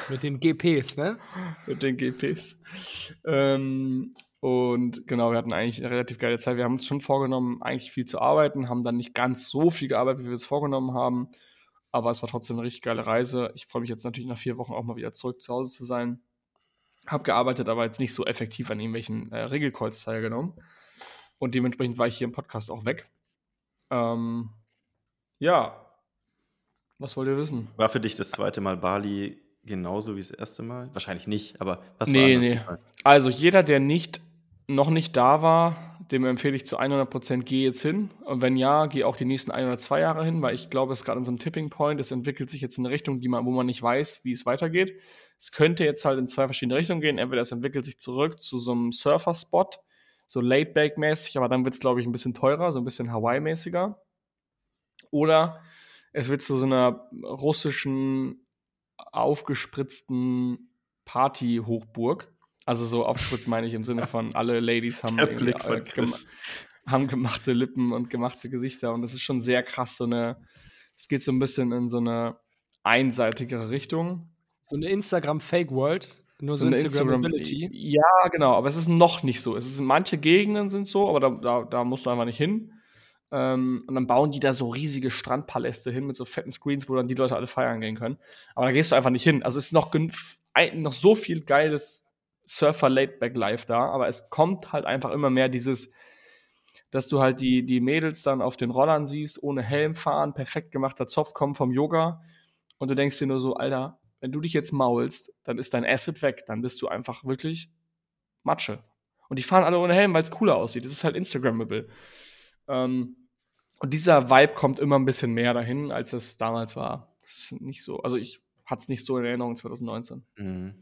Mit den GPs, ne? mit den GPs. Ähm, und genau, wir hatten eigentlich eine relativ geile Zeit. Wir haben uns schon vorgenommen, eigentlich viel zu arbeiten, haben dann nicht ganz so viel gearbeitet, wie wir es vorgenommen haben. Aber es war trotzdem eine richtig geile Reise. Ich freue mich jetzt natürlich nach vier Wochen auch mal wieder zurück zu Hause zu sein. Hab gearbeitet, aber jetzt nicht so effektiv an irgendwelchen äh, Regelcalls teilgenommen. Und dementsprechend war ich hier im Podcast auch weg. Ähm, ja. Was wollt ihr wissen? War für dich das zweite Mal Bali genauso wie das erste Mal? Wahrscheinlich nicht, aber was Nee, war anders nee. diesmal? Also jeder, der nicht noch nicht da war, dem empfehle ich zu 100% geh jetzt hin. Und wenn ja, geh auch die nächsten ein oder zwei Jahre hin, weil ich glaube, es ist gerade in so einem Tipping Point. Es entwickelt sich jetzt in eine Richtung, die man, wo man nicht weiß, wie es weitergeht. Es könnte jetzt halt in zwei verschiedene Richtungen gehen. Entweder es entwickelt sich zurück zu so einem Surfer-Spot, so Laid-Back-mäßig, aber dann wird es, glaube ich, ein bisschen teurer, so ein bisschen Hawaii-mäßiger. Oder es wird zu so einer russischen, aufgespritzten Party-Hochburg. Also so aufgespritzt meine ich im Sinne von alle Ladies haben, Der Blick von äh, gem haben gemachte Lippen und gemachte Gesichter und das ist schon sehr krass, so eine, es geht so ein bisschen in so eine einseitigere Richtung. So eine Instagram-Fake-World, nur so, eine Instagram-Ability. Ja, genau, aber es ist noch nicht so. Es ist, manche Gegenden sind so, aber da, da, da musst du einfach nicht hin. Ähm, und dann bauen die da so riesige Strandpaläste hin mit so fetten Screens, wo dann die Leute alle feiern gehen können. Aber da gehst du einfach nicht hin. Also es ist noch, noch so viel geiles Surfer Laidback Live da, aber es kommt halt einfach immer mehr dieses, dass du halt die, die Mädels dann auf den Rollern siehst, ohne Helm fahren, perfekt gemachter Zopf kommen vom Yoga und du denkst dir nur so, Alter, wenn du dich jetzt maulst, dann ist dein Asset weg, dann bist du einfach wirklich Matsche. Und die fahren alle ohne Helm, weil es cooler aussieht. Das ist halt Instagrammable. Ähm, und dieser Vibe kommt immer ein bisschen mehr dahin, als es damals war. Das ist nicht so, also ich hatte es nicht so in Erinnerung 2019. Mhm.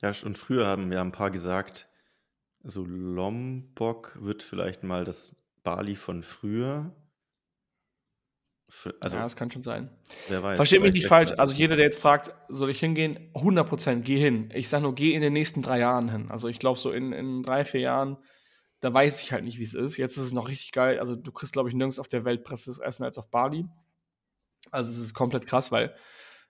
Ja, und früher haben ja ein paar gesagt, so Lombok wird vielleicht mal das Bali von früher. Also, ja, das kann schon sein. wer weiß. Versteht mich nicht falsch. Also so. jeder, der jetzt fragt, soll ich hingehen? 100% geh hin. Ich sage nur, geh in den nächsten drei Jahren hin. Also ich glaube so in, in drei, vier Jahren, da weiß ich halt nicht, wie es ist. Jetzt ist es noch richtig geil. Also du kriegst, glaube ich, nirgends auf der Welt besseres Essen als auf Bali. Also es ist komplett krass, weil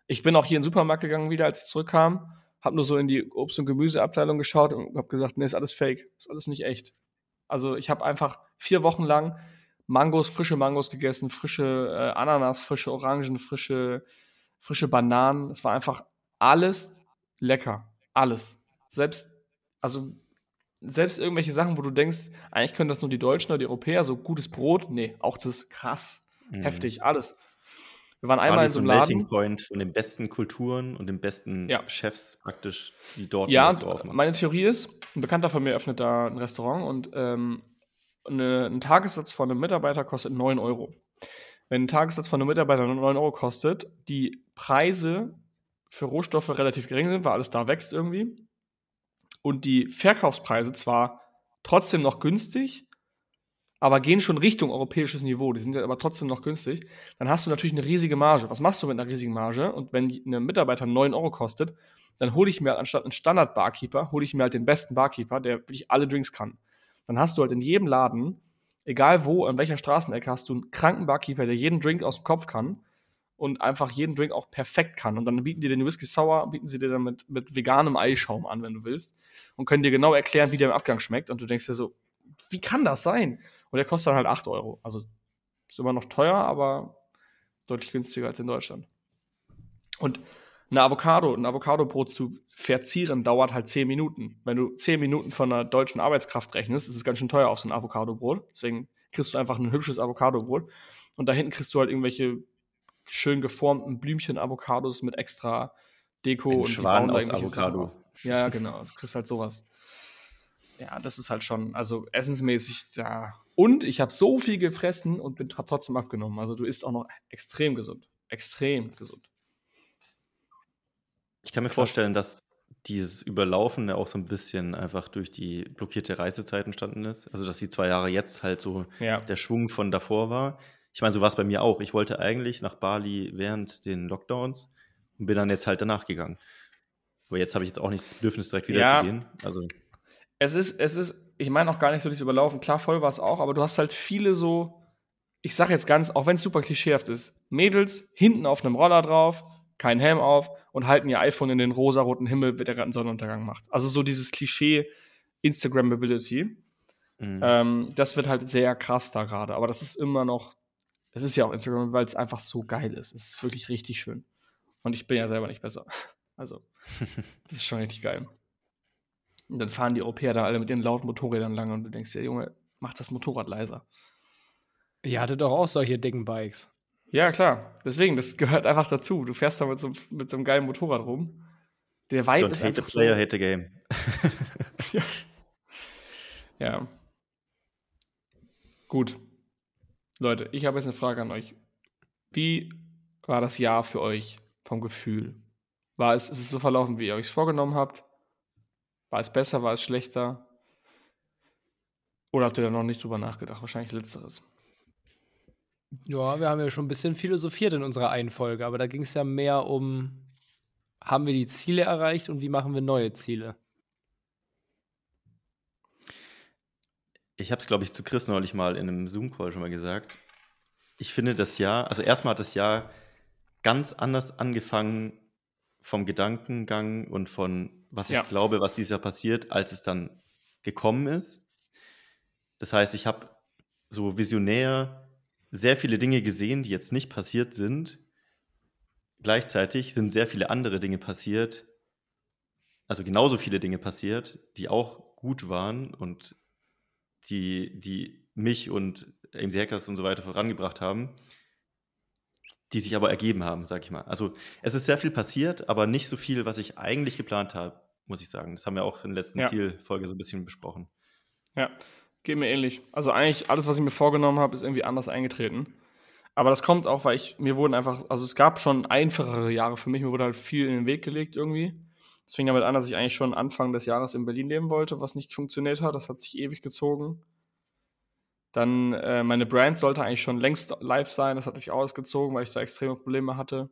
ich bin auch hier in den Supermarkt gegangen wieder, als ich zurückkam, habe nur so in die Obst- und Gemüseabteilung geschaut und habe gesagt, nee, ist alles fake, ist alles nicht echt. Also ich habe einfach vier Wochen lang Mangos, frische Mangos gegessen, frische äh, Ananas, frische Orangen, frische, frische Bananen. Es war einfach alles lecker. Alles. Selbst, also selbst irgendwelche Sachen, wo du denkst, eigentlich können das nur die Deutschen oder die Europäer, so gutes Brot. Nee, auch das ist krass, Mhm. heftig, alles. Wir waren einmal in ist so ein einem Melting Laden. Point von den besten Kulturen und den besten Ja. Chefs praktisch, die dort Ja, meine Theorie ist, ein Bekannter von mir öffnet da ein Restaurant und ähm, eine, ein Tagessatz von einem Mitarbeiter kostet 9 Euro. Wenn ein Tagessatz von einem Mitarbeiter 9 Euro kostet, die Preise für Rohstoffe relativ gering sind, weil alles da wächst irgendwie, und die Verkaufspreise zwar trotzdem noch günstig, aber gehen schon Richtung europäisches Niveau, die sind ja aber trotzdem noch günstig, dann hast du natürlich eine riesige Marge. Was machst du mit einer riesigen Marge? Und wenn die- ein Mitarbeiter 9 Euro kostet, dann hole ich mir anstatt einen Standard-Barkeeper, hole ich mir halt den besten Barkeeper, der wirklich alle Drinks kann. Dann hast du halt in jedem Laden, egal wo, an welcher Straßenecke, hast du einen kranken Barkeeper, der jeden Drink aus dem Kopf kann und einfach jeden Drink auch perfekt kann. Und dann bieten die den Whisky Sour, bieten sie dir dann mit, mit veganem Eischaum an, wenn du willst, und können dir genau erklären, wie der im Abgang schmeckt. Und du denkst dir so, wie kann das sein? Und der kostet dann halt 8 Euro. Also ist immer noch teuer, aber deutlich günstiger als in Deutschland. Und eine Avocado, ein Avocadobrot zu verzieren, dauert halt 10 Minuten. Wenn du 10 Minuten von einer deutschen Arbeitskraft rechnest, ist es ganz schön teuer auf so ein Avocadobrot. Deswegen kriegst du einfach ein hübsches Avocadobrot. Und da hinten kriegst du halt irgendwelche schön geformten Blümchen-Avocados mit extra Deko Ein und Schwan aus Avocado. Ja, genau. Du kriegst halt sowas. Ja, das ist halt schon, also essensmäßig, ja. Und ich habe so viel gefressen und bin hab trotzdem abgenommen. Also du isst auch noch extrem gesund. Extrem gesund. Ich kann mir vorstellen, dass dieses Überlaufen ja auch so ein bisschen einfach durch die blockierte Reisezeit entstanden ist. Also, dass die zwei Jahre jetzt halt so Ja. der Schwung von davor war. Ich meine, so war es bei mir auch. Ich wollte eigentlich nach Bali während den Lockdowns und bin dann jetzt halt danach gegangen. Aber jetzt habe ich jetzt auch nicht das Bedürfnis, direkt wieder Ja. zu gehen. Also, Es ist, es ist, ich meine auch gar nicht so dieses Überlaufen. Klar, voll war es auch, aber du hast halt viele so, ich sag jetzt ganz, auch wenn es super klischeehaft ist, Mädels hinten auf einem Roller drauf, kein Helm auf und halten ihr iPhone in den rosaroten Himmel, der gerade einen Sonnenuntergang macht. Also so dieses Klischee Instagrammability. mh. Ähm, das wird halt sehr krass da gerade. Aber das ist immer noch, es ist ja auch Instagram, weil es einfach so geil ist. Es ist wirklich richtig schön. Und ich bin ja selber nicht besser. *laughs* Also, *laughs* das ist schon richtig geil. Und dann fahren die Europäer da alle mit ihren lauten Motorrädern lang und du denkst dir, Junge, mach das Motorrad leiser. Ihr hattet doch auch solche dicken Bikes. Ja, klar. Deswegen, das gehört einfach dazu. Du fährst da mit so, mit so einem geilen Motorrad rum. Der Vibe Don't ist hate the einfach so. player, hate the game. *laughs* Ja. Gut. Leute, ich habe jetzt eine Frage an euch. Wie war das Jahr für euch vom Gefühl? War es, ist es so verlaufen, wie ihr euch vorgenommen habt? War es besser, war es schlechter? Oder habt ihr da noch nicht drüber nachgedacht? Wahrscheinlich letzteres. Ja, wir haben ja schon ein bisschen philosophiert in unserer einen Folge, aber da ging es ja mehr um, haben wir die Ziele erreicht und wie machen wir neue Ziele? Ich habe es, glaube ich, zu Chris neulich mal in einem Zoom-Call schon mal gesagt. Ich finde das Jahr, also erstmal hat das Jahr ganz anders angefangen vom Gedankengang und von, was ja. ich glaube, was dieses Jahr passiert, als es dann gekommen ist. Das heißt, ich habe so visionär sehr viele Dinge gesehen, die jetzt nicht passiert sind. Gleichzeitig sind sehr viele andere Dinge passiert, also genauso viele Dinge passiert, die auch gut waren und die, die mich und AMC Hackers und so weiter vorangebracht haben, die sich aber ergeben haben, sag ich mal. Also es ist sehr viel passiert, aber nicht so viel, was ich eigentlich geplant habe, muss ich sagen. Das haben wir auch in der letzten ja. Zielfolge so ein bisschen besprochen. Ja, geht mir ähnlich. Also eigentlich alles, was ich mir vorgenommen habe, ist irgendwie anders eingetreten. Aber das kommt auch, weil ich, mir wurden einfach, also es gab schon einfachere Jahre für mich, mir wurde halt viel in den Weg gelegt irgendwie. Es fing damit an, dass ich eigentlich schon Anfang des Jahres in Berlin leben wollte, was nicht funktioniert hat. Das hat sich ewig gezogen. Dann äh, meine Brand sollte eigentlich schon längst live sein. Das hat sich ausgezogen, weil ich da extreme Probleme hatte.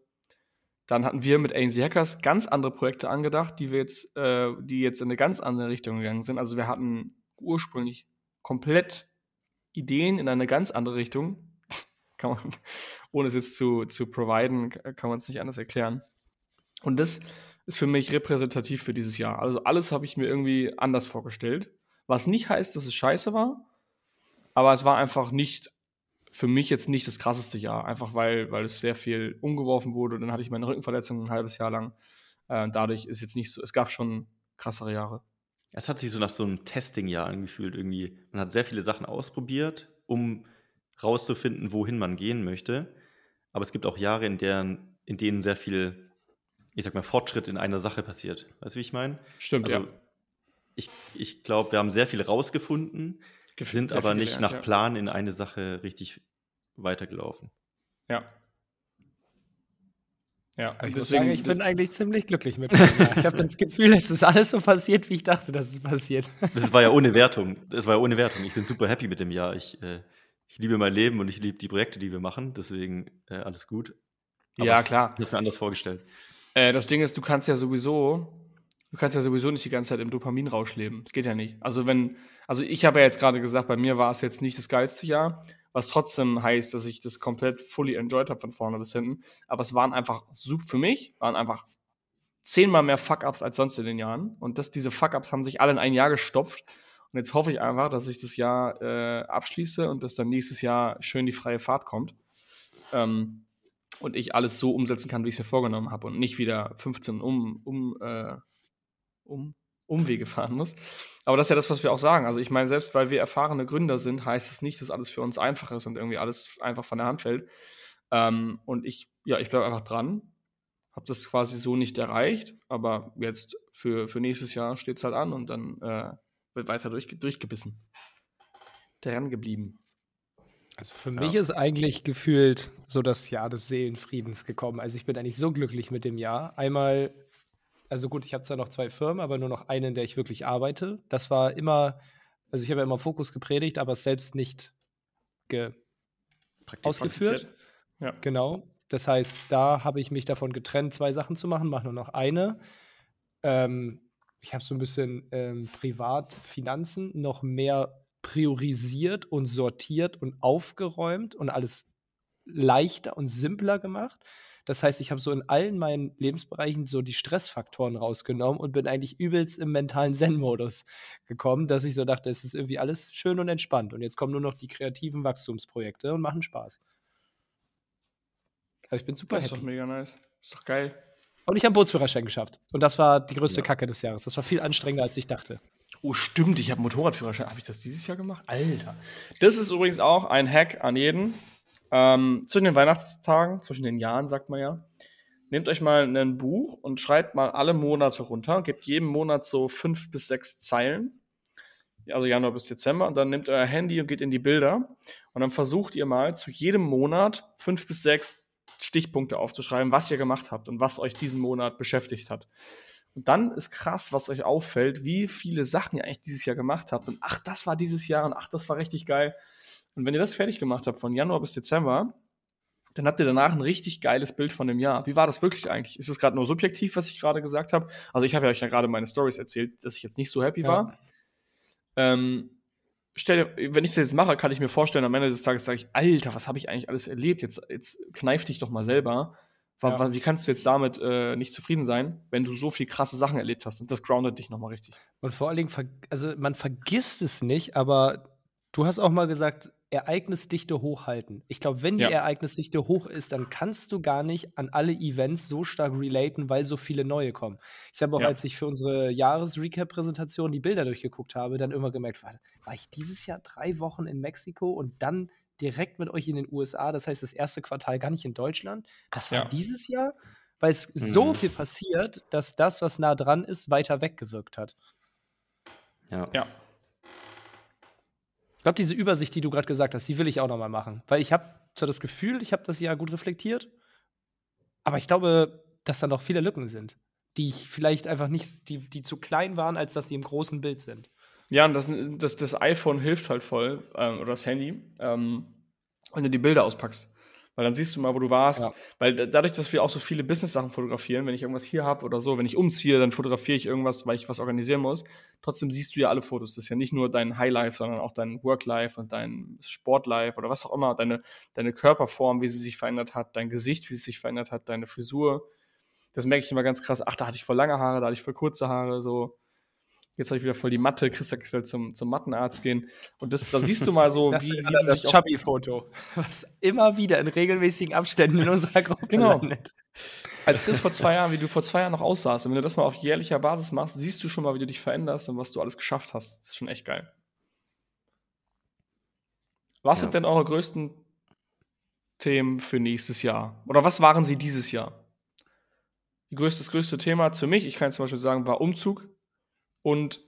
Dann hatten wir mit AMC Hackers ganz andere Projekte angedacht, die wir jetzt, äh, die jetzt in eine ganz andere Richtung gegangen sind. Also wir hatten ursprünglich komplett Ideen in eine ganz andere Richtung. *laughs* kann man, ohne es jetzt zu, zu providen, kann man es nicht anders erklären. Und das ist für mich repräsentativ für dieses Jahr. Also alles habe ich mir irgendwie anders vorgestellt. Was nicht heißt, dass es scheiße war, aber es war einfach nicht, für mich jetzt nicht das krasseste Jahr. Einfach weil, weil es sehr viel umgeworfen wurde. Dann hatte ich meine Rückenverletzung ein halbes Jahr lang. Äh, dadurch ist jetzt nicht so, es gab schon krassere Jahre. Es hat sich so nach so einem Testing-Jahr angefühlt irgendwie. Man hat sehr viele Sachen ausprobiert, um rauszufinden, wohin man gehen möchte. Aber es gibt auch Jahre, in, deren, in denen sehr viel ich sag mal, Fortschritt in einer Sache passiert. Weißt du, wie ich meine? Stimmt, also, ja. Ich, ich glaube, wir haben sehr viel rausgefunden, Gef sind aber nicht gelernt, nach Plan in eine Sache richtig weitergelaufen. Ja. Ja, aber ich muss sagen, ich bin eigentlich ziemlich glücklich mit mir. Ich habe das Gefühl, es ist alles so passiert, wie ich dachte, dass es passiert. Das war ja ohne Wertung. Das war ja ohne Wertung. Ich bin super happy mit dem Jahr. Ich, äh, ich liebe mein Leben und ich liebe die Projekte, die wir machen. Deswegen äh, alles gut. Aber ja, klar. Ich habe mir anders vorgestellt. Äh, das Ding ist, du kannst ja sowieso, du kannst ja sowieso nicht die ganze Zeit im Dopaminrausch leben. Das geht ja nicht. Also wenn, also ich habe ja jetzt gerade gesagt, bei mir war es jetzt nicht das geilste Jahr, was trotzdem heißt, dass ich das komplett fully enjoyed habe von vorne bis hinten. Aber es waren einfach super für mich, waren einfach zehnmal mehr Fuck-Ups als sonst in den Jahren. Und das, diese Fuck-Ups haben sich alle in ein Jahr gestopft. Und jetzt hoffe ich einfach, dass ich das Jahr äh, abschließe und dass dann nächstes Jahr schön die freie Fahrt kommt. Ähm, und ich alles so umsetzen kann, wie ich es mir vorgenommen habe und nicht wieder 15 um, um, äh, um, Umwege *laughs* fahren muss. Aber das ist ja das, was wir auch sagen. Also ich meine, selbst weil wir erfahrene Gründer sind, heißt es das nicht, dass alles für uns einfach ist und irgendwie alles einfach von der Hand fällt. Ähm, und ich, ja, ich bleibe einfach dran. Habe das quasi so nicht erreicht, aber jetzt für, für nächstes Jahr steht es halt an und dann äh, wird weiter durch, durchgebissen. Dran geblieben. Also für ja. mich ist eigentlich gefühlt so das Jahr des Seelenfriedens gekommen. Also ich bin eigentlich so glücklich mit dem Jahr. Einmal, also gut, ich habe zwar noch zwei Firmen, aber nur noch eine, in der ich wirklich arbeite. Das war immer, also ich habe ja immer Fokus gepredigt, aber selbst nicht ge ausgeführt. Ja. Genau. Das heißt, da habe ich mich davon getrennt, zwei Sachen zu machen, mache nur noch eine. Ähm, ich habe so ein bisschen ähm, Privatfinanzen noch mehr priorisiert und sortiert und aufgeräumt und alles leichter und simpler gemacht. Das heißt, ich habe so in allen meinen Lebensbereichen so die Stressfaktoren rausgenommen und bin eigentlich übelst im mentalen Zen-Modus gekommen, dass ich so dachte, es ist irgendwie alles schön und entspannt. Und jetzt kommen nur noch die kreativen Wachstumsprojekte und machen Spaß. Also ich bin super das happy. Das ist doch mega nice. Ist doch geil. Und ich habe Bootsführerschein geschafft. Und das war die größte ja. Kacke des Jahres. Das war viel anstrengender, als ich dachte. Oh, stimmt, ich habe Motorradführerschein. Habe ich das dieses Jahr gemacht? Alter. Das ist übrigens auch ein Hack an jeden. Ähm, zwischen den Weihnachtstagen, zwischen den Jahren, sagt man ja. Nehmt euch mal ein Buch und schreibt mal alle Monate runter. Gebt jedem Monat so fünf bis sechs Zeilen. also Januar bis Dezember, und dann nehmt euer Handy und geht in die Bilder und dann versucht ihr mal zu jedem Monat fünf bis sechs Stichpunkte aufzuschreiben, was ihr gemacht habt und was euch diesen Monat beschäftigt hat. Und dann ist krass, was euch auffällt, wie viele Sachen ihr eigentlich dieses Jahr gemacht habt. Und ach, das war dieses Jahr und ach, das war richtig geil. Und wenn ihr das fertig gemacht habt von Januar bis Dezember, dann habt ihr danach ein richtig geiles Bild von dem Jahr. Wie war das wirklich eigentlich? Ist es gerade nur subjektiv, was ich gerade gesagt habe? Also ich habe ja euch ja gerade meine Stories erzählt, dass ich jetzt nicht so happy ja. war. Ähm, stell, wenn ich das jetzt mache, kann ich mir vorstellen, am Ende des Tages sage ich, Alter, was habe ich eigentlich alles erlebt? Jetzt, jetzt kneif dich doch mal selber. Ja. Wie kannst du jetzt damit äh, nicht zufrieden sein, wenn du so viel krasse Sachen erlebt hast? Und das groundet dich nochmal richtig. Und vor allen Dingen, also man vergisst es nicht, aber du hast auch mal gesagt, Ereignisdichte hochhalten. Ich glaube, wenn die ja. Ereignisdichte hoch ist, dann kannst du gar nicht an alle Events so stark relaten, weil so viele neue kommen. Ich habe auch, ja. als ich für unsere Jahresrecap-Präsentation die Bilder durchgeguckt habe, dann immer gemerkt, war, war ich dieses Jahr drei Wochen in Mexiko und dann direkt mit euch in den USA, das heißt das erste Quartal gar nicht in Deutschland. Das war ja. dieses Jahr, weil es mhm. so viel passiert, dass das, was nah dran ist, weiter weggewirkt hat. Ja. ja. Ich glaube, diese Übersicht, die du gerade gesagt hast, die will ich auch noch mal machen. Weil ich habe zwar das Gefühl, ich habe das Jahr gut reflektiert, aber ich glaube, dass da noch viele Lücken sind, die ich vielleicht einfach nicht, die, die zu klein waren, als dass sie im großen Bild sind. Ja, und das, das, das iPhone hilft halt voll, ähm, oder das Handy, ähm, wenn du die Bilder auspackst. Weil dann siehst du mal, wo du warst. Ja. Weil dadurch, dass wir auch so viele Business-Sachen fotografieren, wenn ich irgendwas hier habe oder so, wenn ich umziehe, dann fotografiere ich irgendwas, weil ich was organisieren muss. Trotzdem siehst du ja alle Fotos. Das ist ja nicht nur dein Highlife, sondern auch dein Work-Life und dein Sport-Life oder was auch immer. Deine, deine Körperform, wie sie sich verändert hat, dein Gesicht, wie es sich verändert hat, deine Frisur. Das merke ich immer ganz krass. Ach, da hatte ich voll lange Haare, da hatte ich voll kurze Haare, so jetzt habe ich wieder voll die Matte, Christa soll zum, zum Mattenarzt gehen. Und das, da siehst du mal so, *laughs* das wie, wie das Chubby-Foto, was immer wieder in regelmäßigen Abständen in unserer Gruppe genau. landet. Als Chris vor zwei Jahren, wie du vor zwei Jahren noch aussahst, und wenn du das mal auf jährlicher Basis machst, siehst du schon mal, wie du dich veränderst und was du alles geschafft hast. Das ist schon echt geil. Was ja. sind denn eure größten Themen für nächstes Jahr? Oder was waren sie dieses Jahr? Die größte, das größte Thema für mich, ich kann zum Beispiel sagen, war Umzug und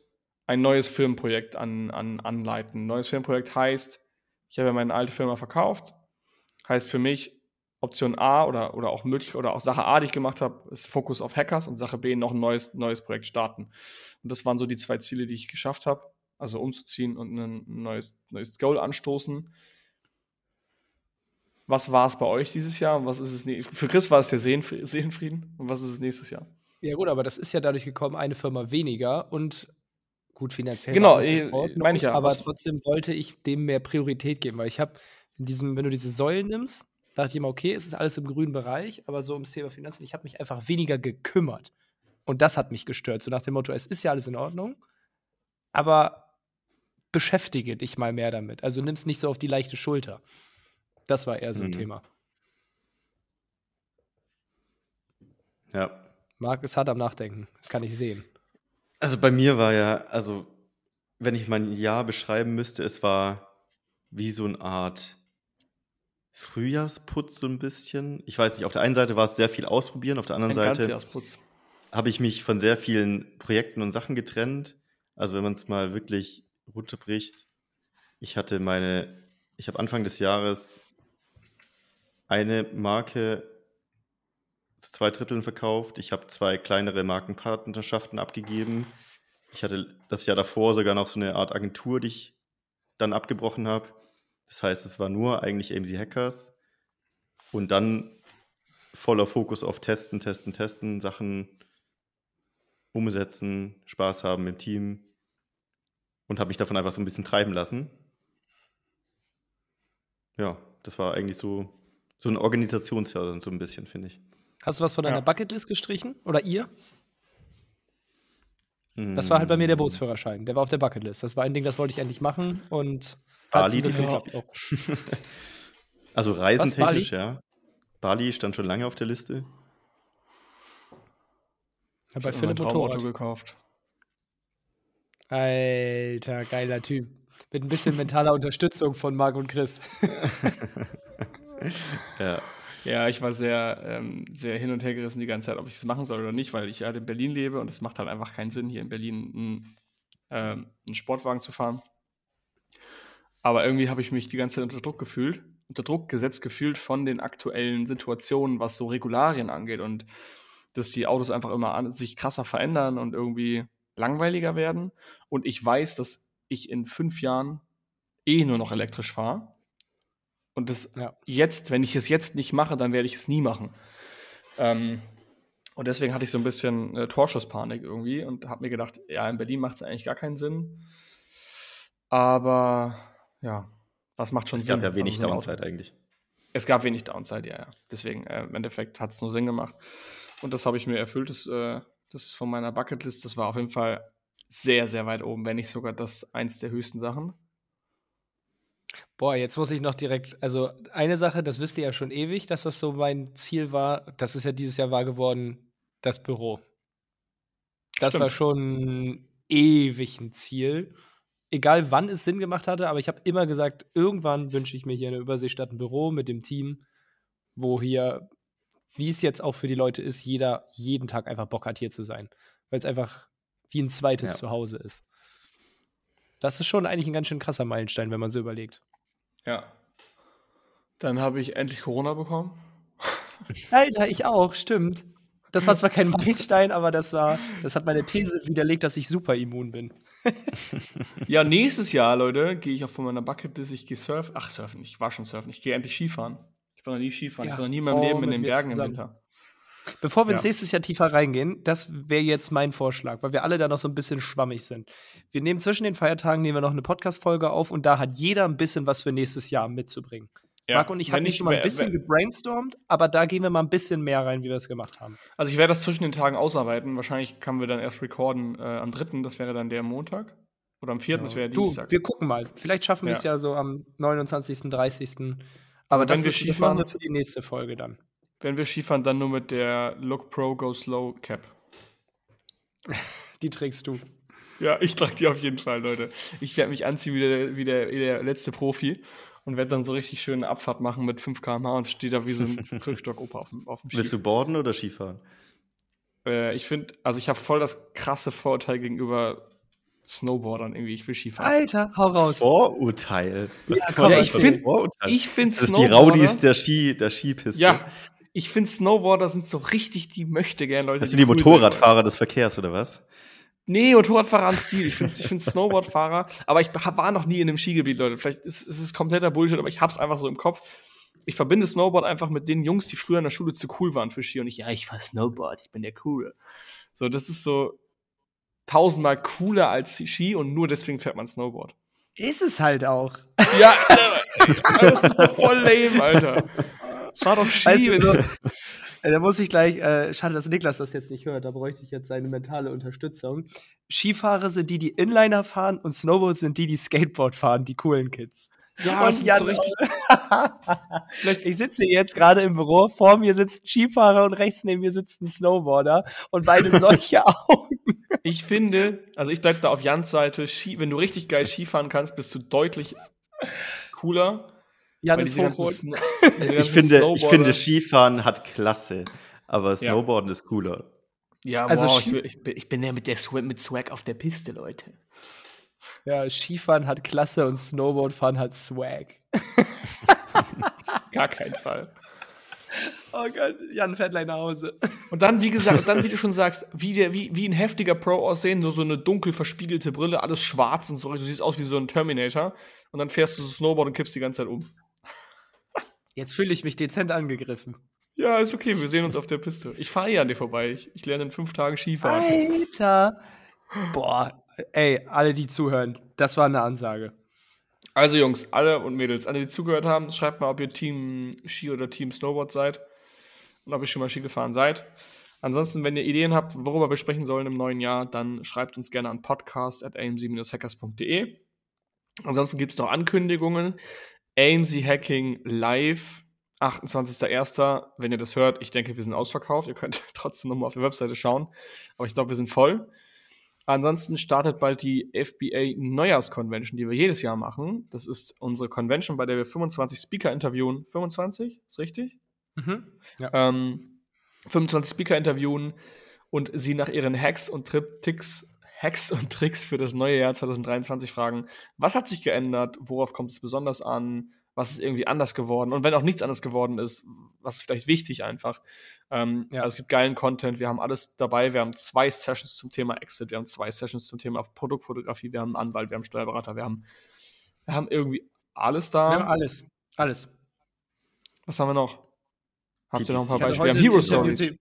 ein neues Firmenprojekt an, an, anleiten. neues Firmenprojekt heißt, ich habe ja meine alte Firma verkauft, heißt für mich Option A oder, oder auch möglich oder auch Sache A, die ich gemacht habe, ist Fokus auf Hackers und Sache B noch ein neues, neues Projekt starten. Und das waren so die zwei Ziele, die ich geschafft habe. Also umzuziehen und ein neues, neues Goal anstoßen. Was war es bei euch dieses Jahr was ist es für Chris war es der Seelenfrieden und was ist es nächstes Jahr? Ja, gut, aber das ist ja dadurch gekommen, eine Firma weniger und gut finanziell. Genau, eh, meine ich ja. Aber trotzdem wollte ich dem mehr Priorität geben, weil ich habe in diesem, wenn du diese Säulen nimmst, dachte ich immer, okay, es ist alles im grünen Bereich, aber so ums Thema Finanzen, ich habe mich einfach weniger gekümmert. Und das hat mich gestört. So nach dem Motto, es ist ja alles in Ordnung, aber beschäftige dich mal mehr damit. Also nimm es nicht so auf die leichte Schulter. Das war eher so ein mhm. Thema. Ja, Marc ist hart am Nachdenken. Das kann ich sehen. Also bei mir war ja, also wenn ich mein Jahr beschreiben müsste, es war wie so eine Art Frühjahrsputz so ein bisschen. Ich weiß nicht, auf der einen Seite war es sehr viel ausprobieren, auf der anderen ein Seite habe ich mich von sehr vielen Projekten und Sachen getrennt. Also wenn man es mal wirklich runterbricht, ich hatte meine, ich habe Anfang des Jahres eine Marke zwei Dritteln verkauft. Ich habe zwei kleinere Markenpartnerschaften abgegeben. Ich hatte das Jahr davor sogar noch so eine Art Agentur, die ich dann abgebrochen habe. Das heißt, es war nur eigentlich AMC Hackers. Und dann voller Fokus auf Testen, Testen, Testen, Sachen umsetzen, Spaß haben im Team. Und habe mich davon einfach so ein bisschen treiben lassen. Ja, das war eigentlich so, so ein Organisationsjahr, so ein bisschen, finde ich. Hast du was von deiner ja. Bucketlist gestrichen? Oder ihr? Das war halt bei mir der hm. Bootsführerschein. Der war auf der Bucketlist. Das war ein Ding, das wollte ich endlich machen und *laughs* Bali definitiv. also reisentechnisch, ja. Bali stand schon lange auf der Liste. Ich habe bei Philipp Motorrad gekauft. Alter, geiler Typ. Mit ein bisschen mentaler Unterstützung von Marc und Chris. *laughs* ja. Ja, ich war sehr, ähm, sehr hin und her gerissen die ganze Zeit, ob ich es machen soll oder nicht, weil ich ja in Berlin lebe und es macht halt einfach keinen Sinn, hier in Berlin ein ähm, einen Sportwagen zu fahren. Aber irgendwie habe ich mich die ganze Zeit unter Druck gefühlt, unter Druck gesetzt gefühlt von den aktuellen Situationen, was so Regularien angeht und dass die Autos einfach immer an, sich krasser verändern und irgendwie langweiliger werden. Und ich weiß, dass ich in fünf Jahren eh nur noch elektrisch fahre. Und das Ja. jetzt, wenn ich es jetzt nicht mache, dann werde ich es nie machen. Ähm, und deswegen hatte ich so ein bisschen äh, Torschusspanik irgendwie und habe mir gedacht, ja, in Berlin macht es eigentlich gar keinen Sinn. Aber ja, was macht schon Es Sinn? gab ja wenig Also Downside eigentlich. es gab wenig Downside, ja, ja. Deswegen, äh, im Endeffekt hat es nur Sinn gemacht. Und das habe ich mir erfüllt. Das, äh, das ist von meiner Bucketlist. Das war auf jeden Fall sehr, sehr weit oben, wenn nicht sogar das eins der höchsten Sachen. Boah, jetzt muss ich noch direkt, also eine Sache, das wisst ihr ja schon ewig, dass das so mein Ziel war. Das ist ja dieses Jahr wahr geworden, das Büro. Das Stimmt. war schon ewig ein Ziel. Egal wann es Sinn gemacht hatte, aber ich habe immer gesagt, irgendwann wünsche ich mir hier eine Überseestadt ein Büro mit dem Team, wo hier, wie es jetzt auch für die Leute ist, jeder jeden Tag einfach Bock hat, hier zu sein. Weil es einfach wie ein zweites Ja. Zuhause ist. Das ist schon eigentlich ein ganz schön krasser Meilenstein, wenn man so überlegt. Ja. Dann habe ich endlich Corona bekommen. *laughs* Alter, ich auch, stimmt. Das war zwar kein Meilenstein, aber das war, das hat meine These widerlegt, dass ich super immun bin. *laughs* Ja, nächstes Jahr, Leute, gehe ich auch von meiner Bucketlist. Ich gehe surfen. Ach, surfen. Ich war schon surfen. Ich gehe endlich Skifahren. Ich war noch nie Skifahren. Ja. Ich war noch nie in meinem Oh, Leben in den Bergen im zusammen. Winter. Bevor wir ins Ja. nächstes Jahr tiefer reingehen, das wäre jetzt mein Vorschlag, weil wir alle da noch so ein bisschen schwammig sind. Wir nehmen zwischen den Feiertagen nehmen wir noch eine Podcast-Folge auf und da hat jeder ein bisschen was für nächstes Jahr mitzubringen. Ja, Marc und ich haben nicht ich- schon mal ein bisschen gebrainstormt, aber da gehen wir mal ein bisschen mehr rein, wie wir es gemacht haben. Also ich werde das zwischen den Tagen ausarbeiten. Wahrscheinlich können wir dann erst recorden äh, am 3., das wäre dann der Montag. Oder am 4., das wäre Du, Dienstag. wir gucken mal. Vielleicht schaffen wir es Ja. ja so am 29., 30. Aber Also das, wir ist, das machen wir für die nächste Folge dann. Wenn wir Skifahren, dann nur mit der Look Pro Go Slow Cap. *laughs* Die trägst du. Ja, ich trage die auf jeden Fall, Leute. Ich werde mich anziehen wie der, wie, der, wie der letzte Profi und werde dann so richtig schön eine Abfahrt machen mit 5 km/h und steht da wie so ein *laughs* Krückstock-Opa auf, dem- auf dem Willst Ski. du boarden oder Skifahren? Äh, ich finde, also ich habe voll das krasse Vorurteil gegenüber Snowboardern irgendwie. Ich will Skifahren. Alter, hau raus. Vorurteil. Was Ja, komm, ja, ich find- Vorurteil? Ich finde das ist die Raudis der Ski, der Skipiste. Ja, ich finde Snowboarder sind so richtig die möchte gern Leute. Das sind die cool sein Motorradfahrer des Verkehrs, oder was? Nee, Motorradfahrer am Stil. Ich finde ich find Snowboardfahrer, aber ich war noch nie in einem Skigebiet, Leute. Vielleicht ist ist es kompletter Bullshit, aber ich hab's einfach so im Kopf. Ich verbinde Snowboard einfach mit den Jungs, die früher in der Schule zu cool waren für Ski und ich, ja, ich fahr Snowboard, ich bin der Coole. So, das ist so tausendmal cooler als Ski und nur deswegen fährt man Snowboard. Ist es halt auch. Ja, *laughs* das ist doch voll lame, Alter. Fahr doch Ski. *laughs* Weißt du, so, äh, da muss ich gleich, äh, schade, dass Niklas das jetzt nicht hört, da bräuchte ich jetzt seine mentale Unterstützung. Skifahrer sind die, die Inliner fahren und Snowboard sind die, die Skateboard fahren, die coolen Kids. ja, das und ist Jan, so richtig. Vielleicht *laughs* ich sitze jetzt gerade im Büro, vor mir sitzt ein Skifahrer und rechts neben mir sitzt ein Snowboarder und beide *laughs* solche Augen. Ich finde, also ich bleib da auf Jans Seite. Ski, wenn du richtig geil Skifahren kannst, bist du deutlich cooler. Jan weil ist diese ganzen hochrot. Sno- *laughs* diese Ich finde, ich finde, Skifahren hat Klasse, aber Ja. Snowboarden ist cooler. Ja, Also wow, ich, ich, bin, ich bin ja mit der Swag, mit Swag auf der Piste, Leute. Ja, Skifahren hat Klasse und Snowboardfahren hat Swag. *laughs* Gar keinen Fall. Oh Gott, Jan fährt gleich nach Hause. Und dann, wie gesagt, dann, wie du schon sagst, wie, der, wie, wie ein heftiger Pro aussehen, nur so eine dunkel verspiegelte Brille, alles schwarz und so, du siehst aus wie so ein Terminator. Und dann fährst du so Snowboard und kippst die ganze Zeit um. Jetzt fühle ich mich dezent angegriffen. Ja, ist okay, wir sehen uns auf der Piste. Ich fahre eh an dir vorbei. Ich, ich lerne in fünf Tagen Skifahren. Alter. Boah, ey, alle, die zuhören, das war eine Ansage. Also Jungs, alle und Mädels, alle, die zugehört haben, schreibt mal, ob ihr Team Ski oder Team Snowboard seid und ob ihr schon mal Ski gefahren seid. Ansonsten, wenn ihr Ideen habt, worüber wir sprechen sollen im neuen Jahr, dann schreibt uns gerne an podcast.amc-hackers.de. Ansonsten gibt es noch Ankündigungen. AMC Hacking Live, 28.01. Wenn ihr das hört, ich denke, wir sind ausverkauft. Ihr könnt *laughs* trotzdem nochmal auf der Webseite schauen. Aber ich glaube, wir sind voll. Ansonsten startet bald die FBA Neujahrskonvention, die wir jedes Jahr machen. Das ist unsere Convention, bei der wir 25 Speaker interviewen. 25? Ist richtig? Mhm. Ähm, 25 Speaker interviewen und sie nach ihren Hacks und Trip Ticks, Hacks und Tricks für das neue Jahr 2023 fragen. Was hat sich geändert? Worauf kommt es besonders an? Was ist irgendwie anders geworden? Und wenn auch nichts anders geworden ist, was ist vielleicht wichtig einfach? Ähm, ja. also es gibt geilen Content, wir haben alles dabei. Wir haben zwei Sessions zum Thema Exit, wir haben zwei Sessions zum Thema Produktfotografie, wir haben einen Anwalt, wir haben einen Steuerberater, wir haben, wir haben irgendwie alles da. Wir haben alles. Alles. Was haben wir noch? Habt ihr noch ein paar Beispiele? Wir haben Hero Stories.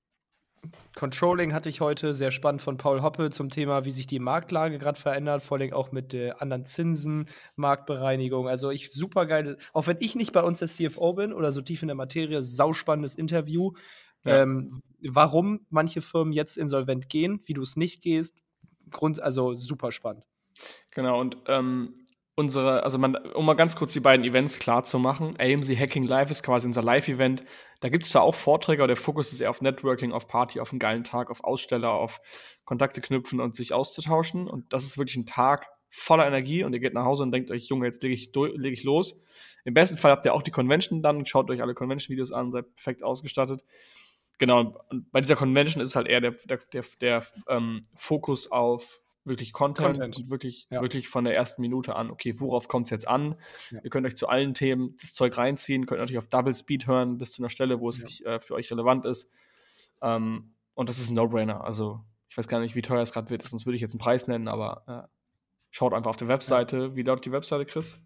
Controlling hatte ich heute sehr spannend von Paul Hoppe zum Thema, wie sich die Marktlage gerade verändert, vor allem auch mit äh, anderen Zinsen, Marktbereinigung. Also ich super geil, auch wenn ich nicht bei uns der CFO bin oder so tief in der Materie, sauspannendes Interview. Ja. Ähm, warum manche Firmen jetzt insolvent gehen, wie du es nicht gehst, Grund, also super spannend. Genau, und ähm, unsere, also man, um mal ganz kurz die beiden Events klar zu machen, AMC Hacking Live ist quasi unser Live-Event. Da gibt es zwar auch Vorträge, aber der Fokus ist eher auf Networking, auf Party, auf einen geilen Tag, auf Aussteller, auf Kontakte knüpfen und sich auszutauschen. Und das ist wirklich ein Tag voller Energie und ihr geht nach Hause und denkt euch, Junge, jetzt lege ich, leg ich los. Im besten Fall habt ihr auch die Convention dann, schaut euch alle Convention-Videos an, seid perfekt ausgestattet. Genau, und bei dieser Convention ist halt eher der, der, der, der ähm, Fokus auf wirklich Content, Content. und wirklich, ja. wirklich von der ersten Minute an, okay, worauf kommt es jetzt an? Ja. Ihr könnt euch zu allen Themen das Zeug reinziehen, könnt natürlich auf Double Speed hören, bis zu einer Stelle, wo es ja. äh, für euch relevant ist. Ähm, und das ist ein No-Brainer. Also, ich weiß gar nicht, wie teuer es gerade wird, sonst würde ich jetzt einen Preis nennen, aber äh, schaut einfach auf der Webseite. Wie lautet die Webseite, Chris?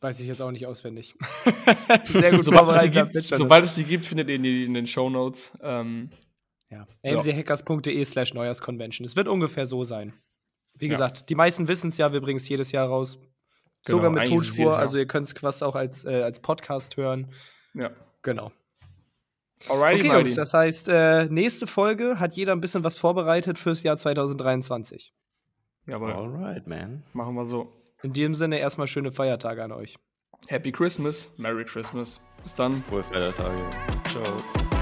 Weiß ich jetzt auch nicht auswendig. *laughs* Sehr gut sobald, es die gibt, sobald es die gibt, findet ihr die in den Show Notes. Ähm, ja. amchackers.de slash Neujahrsconvention. Es wird ungefähr so sein. Wie ja. gesagt, die meisten wissen es ja, wir bringen es jedes Jahr raus. Genau, Sogar mit Tonspur, also ihr könnt es quasi auch als, äh, als Podcast hören. Ja. Genau. Alrighty, okay, Jungs, das heißt, äh, nächste Folge hat jeder ein bisschen was vorbereitet fürs Jahr 2023. Jawohl. Alright, man. Machen wir so. In diesem Sinne erstmal schöne Feiertage an euch. Happy Christmas, Merry Christmas. Bis dann. Frohe Feiertage. Ciao.